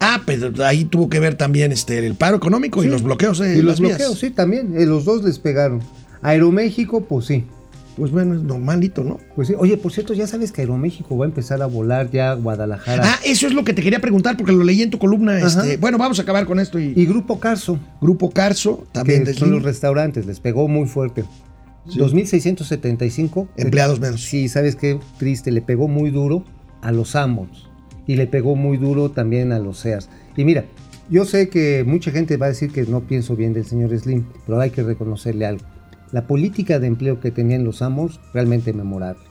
Ah, pero ahí tuvo que ver también este, el paro económico y los bloqueos de y los las vías. bloqueos, sí, también, eh, los dos les pegaron. Aeroméxico, pues sí. Pues bueno, es normalito, ¿no? Pues sí. Oye, por cierto, ya sabes que Aeroméxico va a empezar a volar ya a Guadalajara. Ah, eso es lo que te quería preguntar porque lo leí en tu columna. Este, bueno, vamos a acabar con esto y, Y Grupo Carso, Grupo Carso, también que son los restaurantes, les pegó muy fuerte. Sí. 2.675 empleados menos. Sí, sabes qué triste, le pegó muy duro a los Amos y le pegó muy duro también a los SEAS. Y mira, yo sé que mucha gente va a decir que no pienso bien del señor Slim, pero hay que reconocerle algo. La política de empleo que tenían los Amos, realmente memorable.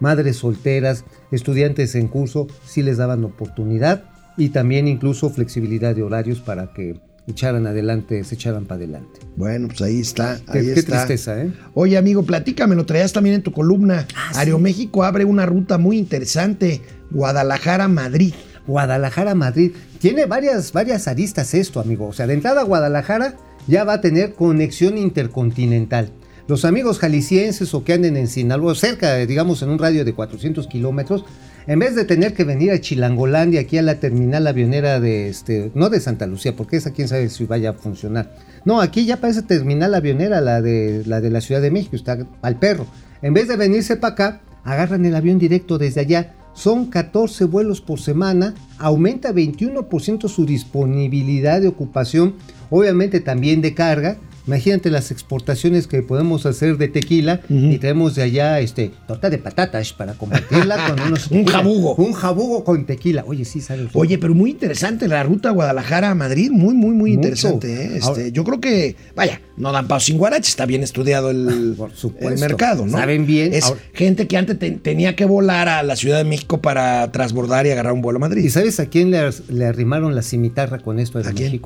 Madres solteras, estudiantes en curso, sí les daban oportunidad y también incluso flexibilidad de horarios para que echaran adelante, se echaran para adelante. Bueno, pues ahí está. Qué, ahí qué está. tristeza, ¿eh? Oye, amigo, platícame, lo traías también en tu columna. Ah, sí. Aeroméxico abre una ruta muy interesante, Guadalajara-Madrid. Guadalajara, Madrid. Tiene varias, varias aristas esto, amigo. O sea, de entrada Guadalajara ya va a tener conexión intercontinental. Los amigos jaliscienses o que anden en Sinaloa, cerca, digamos, en un radio de 400 kilómetros, en vez de tener que venir a Chilangolandia, aquí a la terminal avionera de, este, no de Santa Lucía, porque esa quién sabe si vaya a funcionar. No, aquí ya parece terminal avionera, la de la, de la Ciudad de México, está al perro. En vez de venirse para acá, agarran el avión directo desde allá. Son 14 vuelos por semana, aumenta 21% su disponibilidad de ocupación, obviamente también de carga. Imagínate las exportaciones que podemos hacer de tequila y traemos de allá este torta de patatas para compartirla con unos Un jabugo. Un jabugo con tequila. Oye, sí, sabes. Oye, pero muy interesante la ruta Guadalajara-Madrid, muy, muy, muy Mucho. interesante. ¿eh? Este, Ahora- yo creo que, vaya, no dan paso sin guarache, está bien estudiado el, Por supuesto. el mercado, ¿no? Saben bien. Es Ahora- gente que antes te- tenía que volar a la Ciudad de México para transbordar y agarrar un vuelo a ¿Y Madrid. sabes a quién le, le arrimaron la cimitarra con esto de ¿A quién?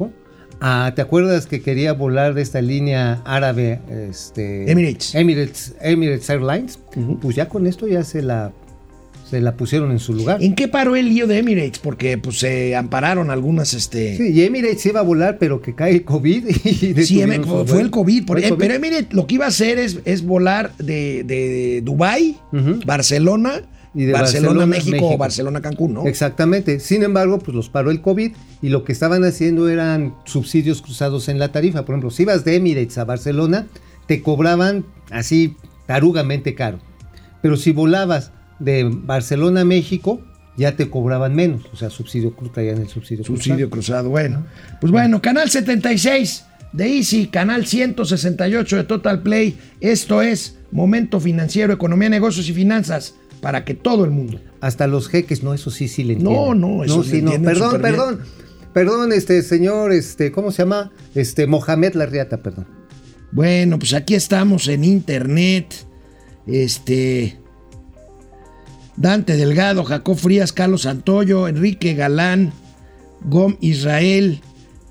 Ah, ¿Te acuerdas que quería volar de esta línea árabe? Este, Emirates. Emirates, Emirates Airlines. Pues ya con esto ya se la, se la pusieron en su lugar. ¿En qué paró el lío de Emirates? Porque pues se ampararon algunas, este... Sí, y Emirates iba a volar, pero que cae el COVID. Y Sí, Em- fue, vuelo. el COVID. por- Pero Emirates lo que iba a hacer es, es volar de, de Dubái. Barcelona, Y de Barcelona, Barcelona, México, México. Barcelona, Cancún, ¿no? Exactamente. Sin embargo, pues los paró el COVID y lo que estaban haciendo eran subsidios cruzados en la tarifa. Por ejemplo, si ibas de Emirates a Barcelona, te cobraban así tarugamente caro. Pero si volabas de Barcelona a México, ya te cobraban menos. O sea, subsidio cru- traían el subsidio, Subsidio cruzado, cruzado. bueno. Pues bueno, canal 76 de Easy, canal 168 de Total Play. Esto es Momento Financiero, Economía, Negocios y Finanzas para que todo el mundo. Hasta los jeques, no, eso sí, sí le No, entienden. no, eso le sí, no. Perdón, bien. perdón. Perdón, este señor, este, ¿cómo se llama? Este, Mohamed Larriata, perdón. Bueno, pues aquí estamos en internet. Este. Dante Delgado, Jacob Frías, Carlos Santoyo, Enrique Galán, Gom Israel,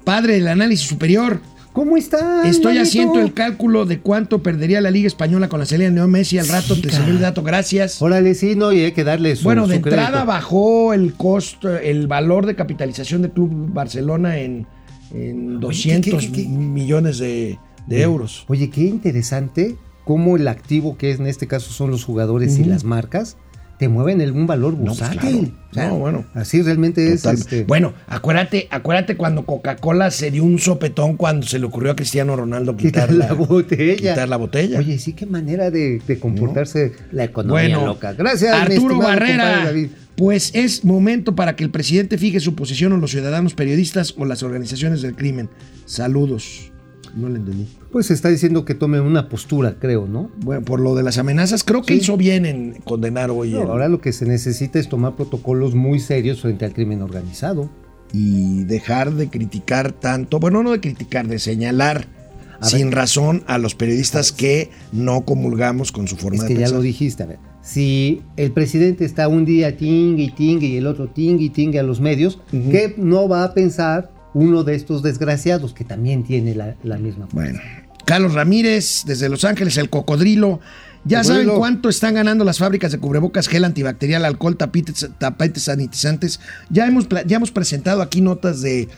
padre del análisis superior. ¿Cómo está? Estoy haciendo el cálculo de cuánto perdería la Liga Española con la salida de Neo Messi. Al rato te salió el dato, gracias. Órale, sí, no, y hay que darle su Bueno, de su entrada crédito. bajó el costo, el valor de capitalización del Club Barcelona en, en 200 ¿qué, qué, qué? millones de, de euros. Oye, qué interesante cómo el activo que es en este caso son los jugadores y las marcas te mueven en un valor No, pues, bursátil. No, bueno. Así realmente es. Este, Bueno, acuérdate, acuérdate cuando Coca-Cola se dio un sopetón cuando se le ocurrió a Cristiano Ronaldo quitar, quitar la botella. quitar la botella. Oye, sí, qué manera de, de comportarse la economía bueno, loca. Gracias, Arturo Barrera. Pues es momento para que el presidente fije su posición o los ciudadanos periodistas o las organizaciones del crimen. Saludos. No le entendí. Pues está diciendo que tome una postura, creo, ¿no? Bueno, por lo de las amenazas, creo que Sí. hizo bien en condenar hoy No, el- ahora lo que se necesita es tomar protocolos muy serios frente al crimen organizado. y dejar de criticar tanto, bueno, no de criticar, de señalar A sin ver. razón a los periodistas que no comulgamos con su forma Es de que ya pensar. lo dijiste, a ver. Si el presidente está un día tingue y tingue y el otro tingue y tingue a los medios. ¿qué no va a pensar uno de estos desgraciados que también tiene la, la misma fuerza? Bueno, Carlos Ramírez, desde Los Ángeles, el cocodrilo. Ya saben cuánto están ganando las fábricas de cubrebocas, gel antibacterial, alcohol, tapites, tapetes sanitizantes. Ya hemos, ya hemos presentado aquí notas de,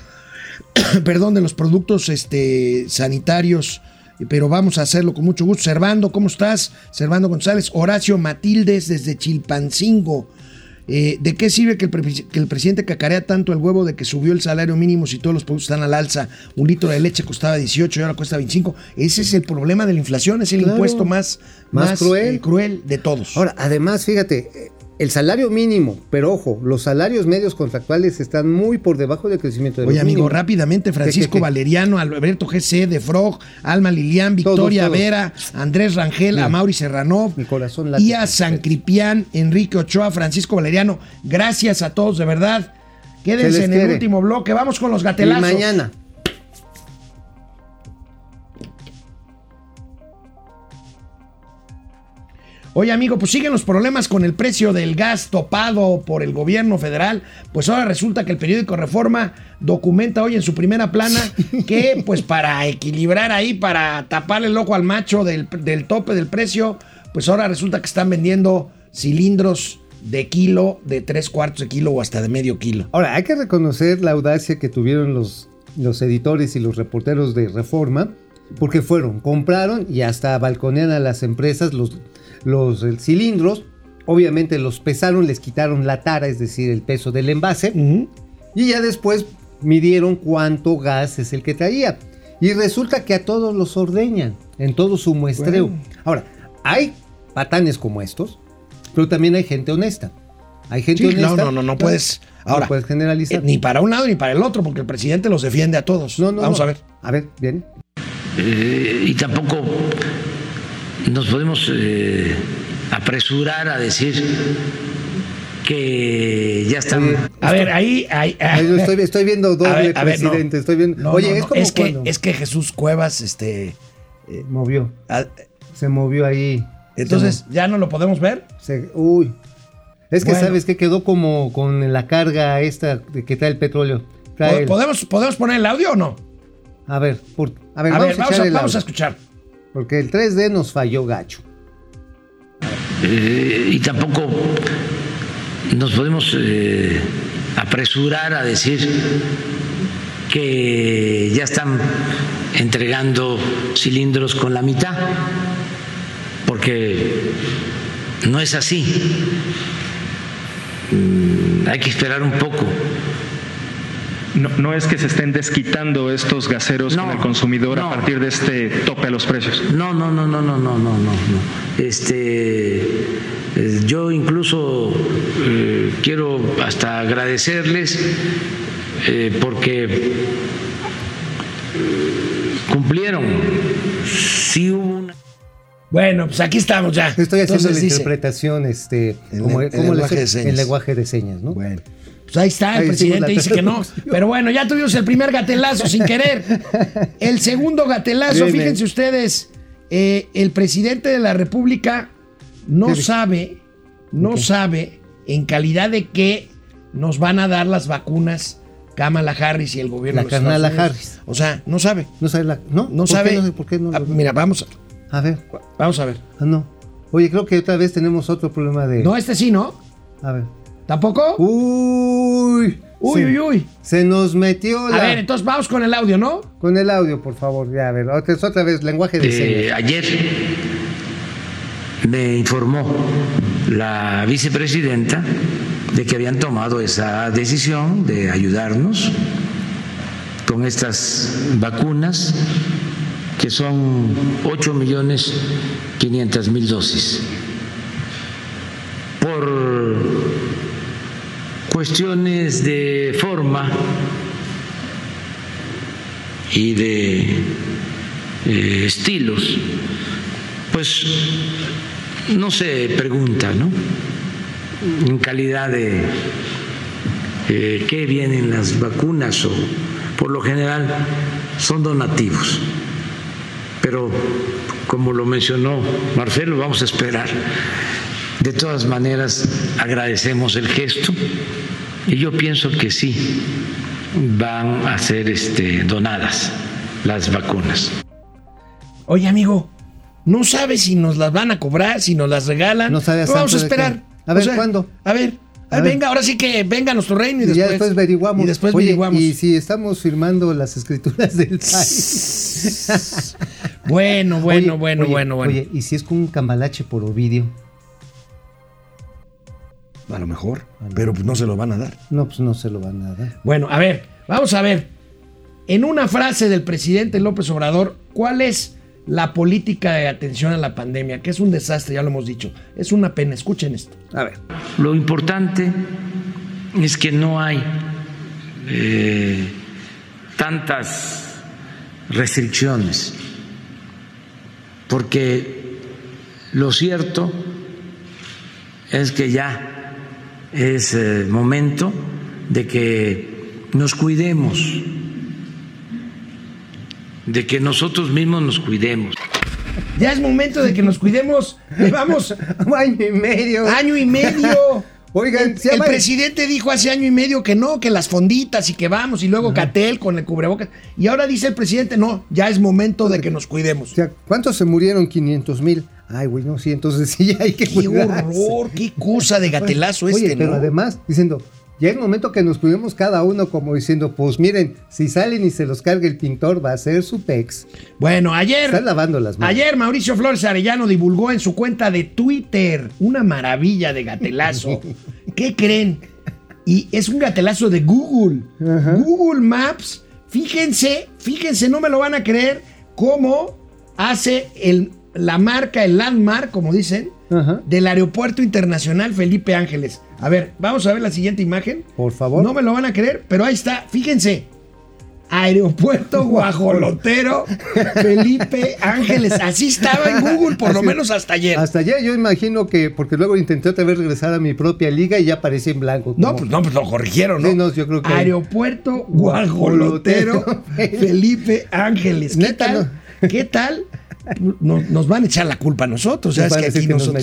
perdón, de los productos este, sanitarios, pero vamos a hacerlo con mucho gusto. Servando, ¿cómo estás? Servando González, Horacio Matildes desde Chilpancingo. Eh, ¿De qué sirve que el, pre- que el presidente cacarea tanto el huevo de que subió el salario mínimo si todos los productos están al alza? Un litro de leche costaba 18 y ahora cuesta 25. Ese es el problema de la inflación, es el Claro. impuesto más, Más más, cruel. eh, cruel de todos. Ahora, además, fíjate, el salario mínimo, pero ojo, los salarios medios contractuales están muy por debajo del crecimiento de Oye, amigo, rápidamente, Francisco. Valeriano, Alberto GC, de Frog, Alma Lilian, Victoria todos. Vera, Andrés Rangel, Mira, Amaury Serranov, mi corazón late Ia San Cripián, Enrique Ochoa, Francisco Valeriano. Gracias a todos, de verdad. Quédense en el quiere. último bloque. Vamos con los Y gatelazos. mañana. Oye, amigo, pues siguen los problemas con el precio del gas topado por el gobierno federal. Pues ahora resulta que el periódico Reforma documenta hoy en su primera plana que, pues para equilibrar ahí, para tapar el ojo al macho del, del tope del precio, pues ahora resulta que están vendiendo cilindros de kilo, de tres cuartos de kilo o hasta de medio kilo. Ahora, hay que reconocer la audacia que tuvieron los, los editores y los reporteros de Reforma, porque fueron, compraron y hasta balconean a las empresas los, los eh, cilindros. Obviamente los pesaron, les quitaron la tara, es decir, el peso del envase. Y ya después midieron cuánto gas es el que traía. Y resulta que a todos los ordeñan en todo su muestreo. Bueno. Ahora, hay patanes como estos, pero también hay gente honesta. Hay gente Sí, honesta. no, no, no, no puedes. no Ahora, puedes generalizar. eh, ni para un lado ni para el otro, porque el presidente los defiende a todos. No, no, Vamos no. a ver. A ver, bien. Eh, y tampoco nos podemos eh, apresurar a decir que ya están. Oye, A ver, ahí. ahí yo estoy, estoy viendo doble, A ver, a ver, no. presidente. Estoy viendo. No, Oye, no, es como es que, cuando es que Jesús Cuevas, este. movió. ah, Se movió ahí. entonces, ¿ya no lo podemos ver? Se- uy. Es que Bueno. sabes que quedó como con la carga esta de que trae el petróleo. Trae el- ¿Podemos, ¿Podemos poner el audio o no? A ver, por- a ver, A vamos ver, a vamos, vamos a escuchar. Porque el 3D nos falló gacho. Eh, y tampoco nos podemos eh, apresurar a decir que ya están entregando cilindros con la mitad, porque no es así. Mm, Hay que esperar un poco. No, no es que se estén desquitando estos gaseros No, con el consumidor no. a partir de este tope a los precios. No, no, no, no, no, no, no, no. no. Este, eh, yo incluso eh, quiero hasta agradecerles eh, porque cumplieron. Sí hubo una Bueno, pues aquí estamos ya. Estoy haciendo Entonces la dice- interpretación, este, como, lenguaje de señas. en lenguaje de señas, ¿no? Bueno, pues ahí está, el Ahí presidente dice que no. Pero bueno, ya tuvimos el primer gatelazo sin querer. El segundo gatelazo, fíjense ustedes, eh, el presidente de la República no ¿Qué sabe, no sabe en calidad de qué nos van a dar las vacunas Kamala Harris y el gobierno La Unidos. Harris. O sea, no sabe. No sabe la, ¿no? No ¿Por qué sabe. no? ¿Por qué no? Ah, mira, vamos, A ver, vamos a ver. ah, no. Oye, creo que otra vez tenemos otro problema de. No, este sí, ¿no? A ver. ¿Tampoco? Uy. Uy, se, uy, uy. Se nos metió A la- ver, entonces vamos con el audio, ¿no? Con el audio, por favor. Ya, a ver, otra, otra vez, lenguaje de Eh, señas. ayer me informó la vicepresidenta de que habían tomado esa decisión de ayudarnos con estas vacunas, que son 8 millones 500 mil dosis. Por cuestiones de forma y de eh, estilos, pues no se pregunta, ¿no? En calidad de eh, qué vienen las vacunas o por lo general son donativos. Pero como lo mencionó Marcelo, vamos a esperar. De todas maneras, agradecemos el gesto y yo pienso que sí van a ser este, donadas las vacunas. Oye, amigo, no sabe si nos las van a cobrar, si nos las regalan. No sabe Vamos a esperar. A ver, ¿cuándo? A ver, A a ver. venga, ahora sí que venga a nuestro reino y Y después. ya después averiguamos. Y después Oye, averiguamos. Y si estamos firmando las escrituras del país. Bueno, bueno, Oye, bueno, oye, bueno, bueno. Oye, ¿y si es con un cambalache por Ovidio? A lo mejor, pero pues no se lo van a dar. No, pues no se lo van a dar. Bueno, a ver, vamos a ver. En una frase del presidente López Obrador, ¿cuál es la política de atención a la pandemia? Que es un desastre, ya lo hemos dicho. Es una pena. Escuchen esto. A ver. Lo importante es que no hay eh, tantas restricciones, porque lo cierto es que ya es eh, momento de que nos cuidemos, de que nosotros mismos nos cuidemos. Ya es momento de que nos cuidemos. Llevamos año y medio. año y medio. Oigan, el, el presidente dijo hace año y medio que no, que las fonditas y que vamos, y luego Catel con el cubrebocas. Y ahora dice el presidente, no, ya es momento de que nos cuidemos. O sea, ¿cuántos se murieron? 500 mil. Ay, güey, no, sí, entonces sí hay que Qué cuidarse. horror, qué cosa de gatelazo Oye, este, pero ¿no? además, diciendo, ya es momento que nos cuidemos cada uno, como diciendo, pues miren, si salen y se los carga el pintor, va a ser su pex. Bueno, ayer. Están lavando las manos. Ayer Mauricio Flores Arellano divulgó en su cuenta de Twitter una maravilla de gatelazo. ¿Qué creen? Y es un gatelazo de Google. Ajá. Google Maps. Fíjense, fíjense, no me lo van a creer, cómo hace el, la marca, el landmark, como dicen, Ajá. del Aeropuerto Internacional Felipe Ángeles. A ver, vamos a ver la siguiente imagen. Por favor. No me lo van a creer, pero ahí está, fíjense. Aeropuerto Guajolotero Felipe Ángeles. Así estaba en Google, por lo menos hasta ayer. Hasta ayer yo imagino que, porque luego intenté otra vez regresar a mi propia liga y ya aparece en blanco. No, pues no, pues lo corrigieron, ¿no? Sí, no, yo creo que- Aeropuerto Guajolotero. Felipe Ángeles. ¿Qué Neta, tal? ¿Qué tal? Nos, nos van a echar la culpa a nosotros.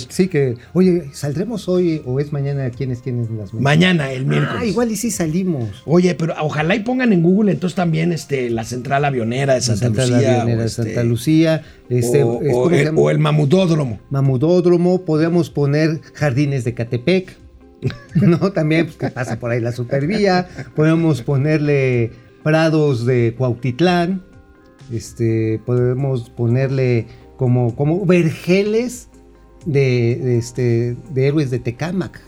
Sí, que, oye, ¿saldremos hoy o es mañana quién es quién es las Mañana, el miércoles. Ah, igual y sí salimos. Oye, pero ojalá y pongan en Google entonces también este, la central avionera de Santa Central Lucía. Avionera de este, Santa Lucía, este, o, es- o ¿cómo se el, o el mamudódromo. Mamudódromo, podríamos poner jardines de Catepec, ¿no? También pues, que pasa por ahí la supervía, podemos ponerle prados de Cuautitlán, este, podemos ponerle como, como vergeles de, de, este, de héroes de Tecámac.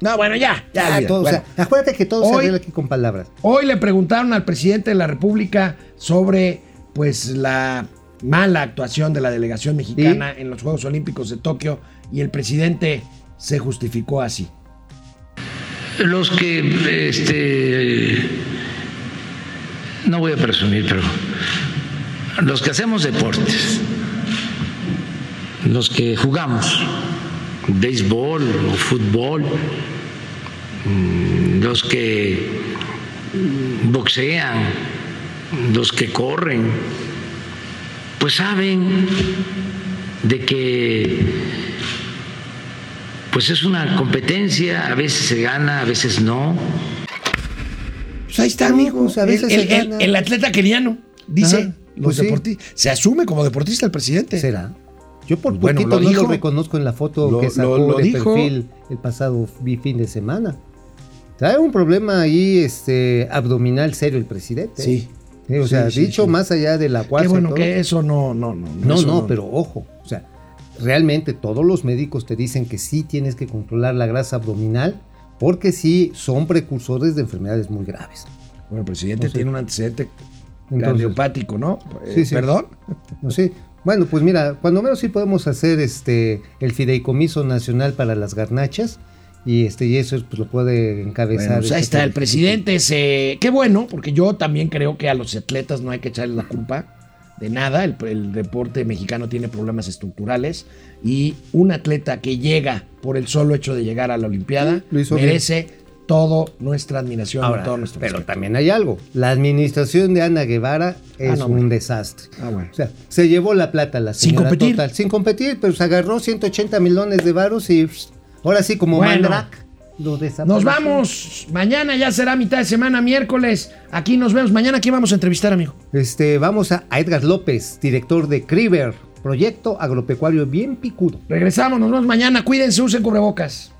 No, bueno, ya, ya. Ah, todo, o sea, acuérdate que todo se Hoy- arregla aquí con palabras. Hoy le preguntaron al presidente de la República sobre pues la mala actuación de la delegación mexicana en los Juegos Olímpicos de Tokio y el presidente se justificó así. Los que, este, no voy a presumir, pero los que hacemos deportes, los que jugamos béisbol o fútbol, mm, los que boxean, los que corren, pues saben de que pues es una competencia, a veces se gana, a veces no. Pues ahí está, No, amigo. pues, a veces el, se el- gana. el atleta keniano, dice. Ajá, los pues sí. deportistas. Se asume como deportista el presidente. ¿Será? Yo por bueno, poquito lo no dijo. lo reconozco en la foto Lo- que sacó lo- lo de dijo. perfil el pasado fin de semana. Trae un problema ahí este, abdominal serio el presidente. Sí. Sí, o sea, Sí, dicho más allá de la Qué cuarta. bueno que eso no, no, no. No, no, pero ojo. O sea, realmente todos los médicos te dicen que sí tienes que controlar la grasa abdominal porque sí son precursores de enfermedades muy graves. Bueno, el presidente tiene un antecedente Entonces- cardiopático, ¿no? Sí, Eh, sí. ¿Perdón? No sé. Bueno, pues mira, cuando menos sí podemos hacer este el fideicomiso nacional para las garnachas y este y eso pues lo puede encabezar. Bueno, pues ahí está, el presidente se... Qué bueno, porque yo también creo que a los atletas no hay que echarles la culpa de nada. El, el deporte mexicano tiene problemas estructurales y un atleta que llega por el solo hecho de llegar a la Olimpiada bien. Toda nuestra admiración Ahora, todo nuestro pero respeto. también hay algo. La administración de Ana Guevara es Ah, no, un desastre. Ah, bueno. O sea, se llevó la plata la Sin señora competir. total, sin competir, pero se agarró 180 millones de varos y pss, ahora sí como Bueno. Mandrake lo desapareció. Nos vamos. Mañana ya será mitad de semana, miércoles. Aquí nos vemos. Mañana, ¿quién vamos a entrevistar, amigo? Este, vamos a, a Edgar López, director de Criver, proyecto agropecuario bien picudo. Regresamos, nos vemos mañana. Cuídense, usen cubrebocas.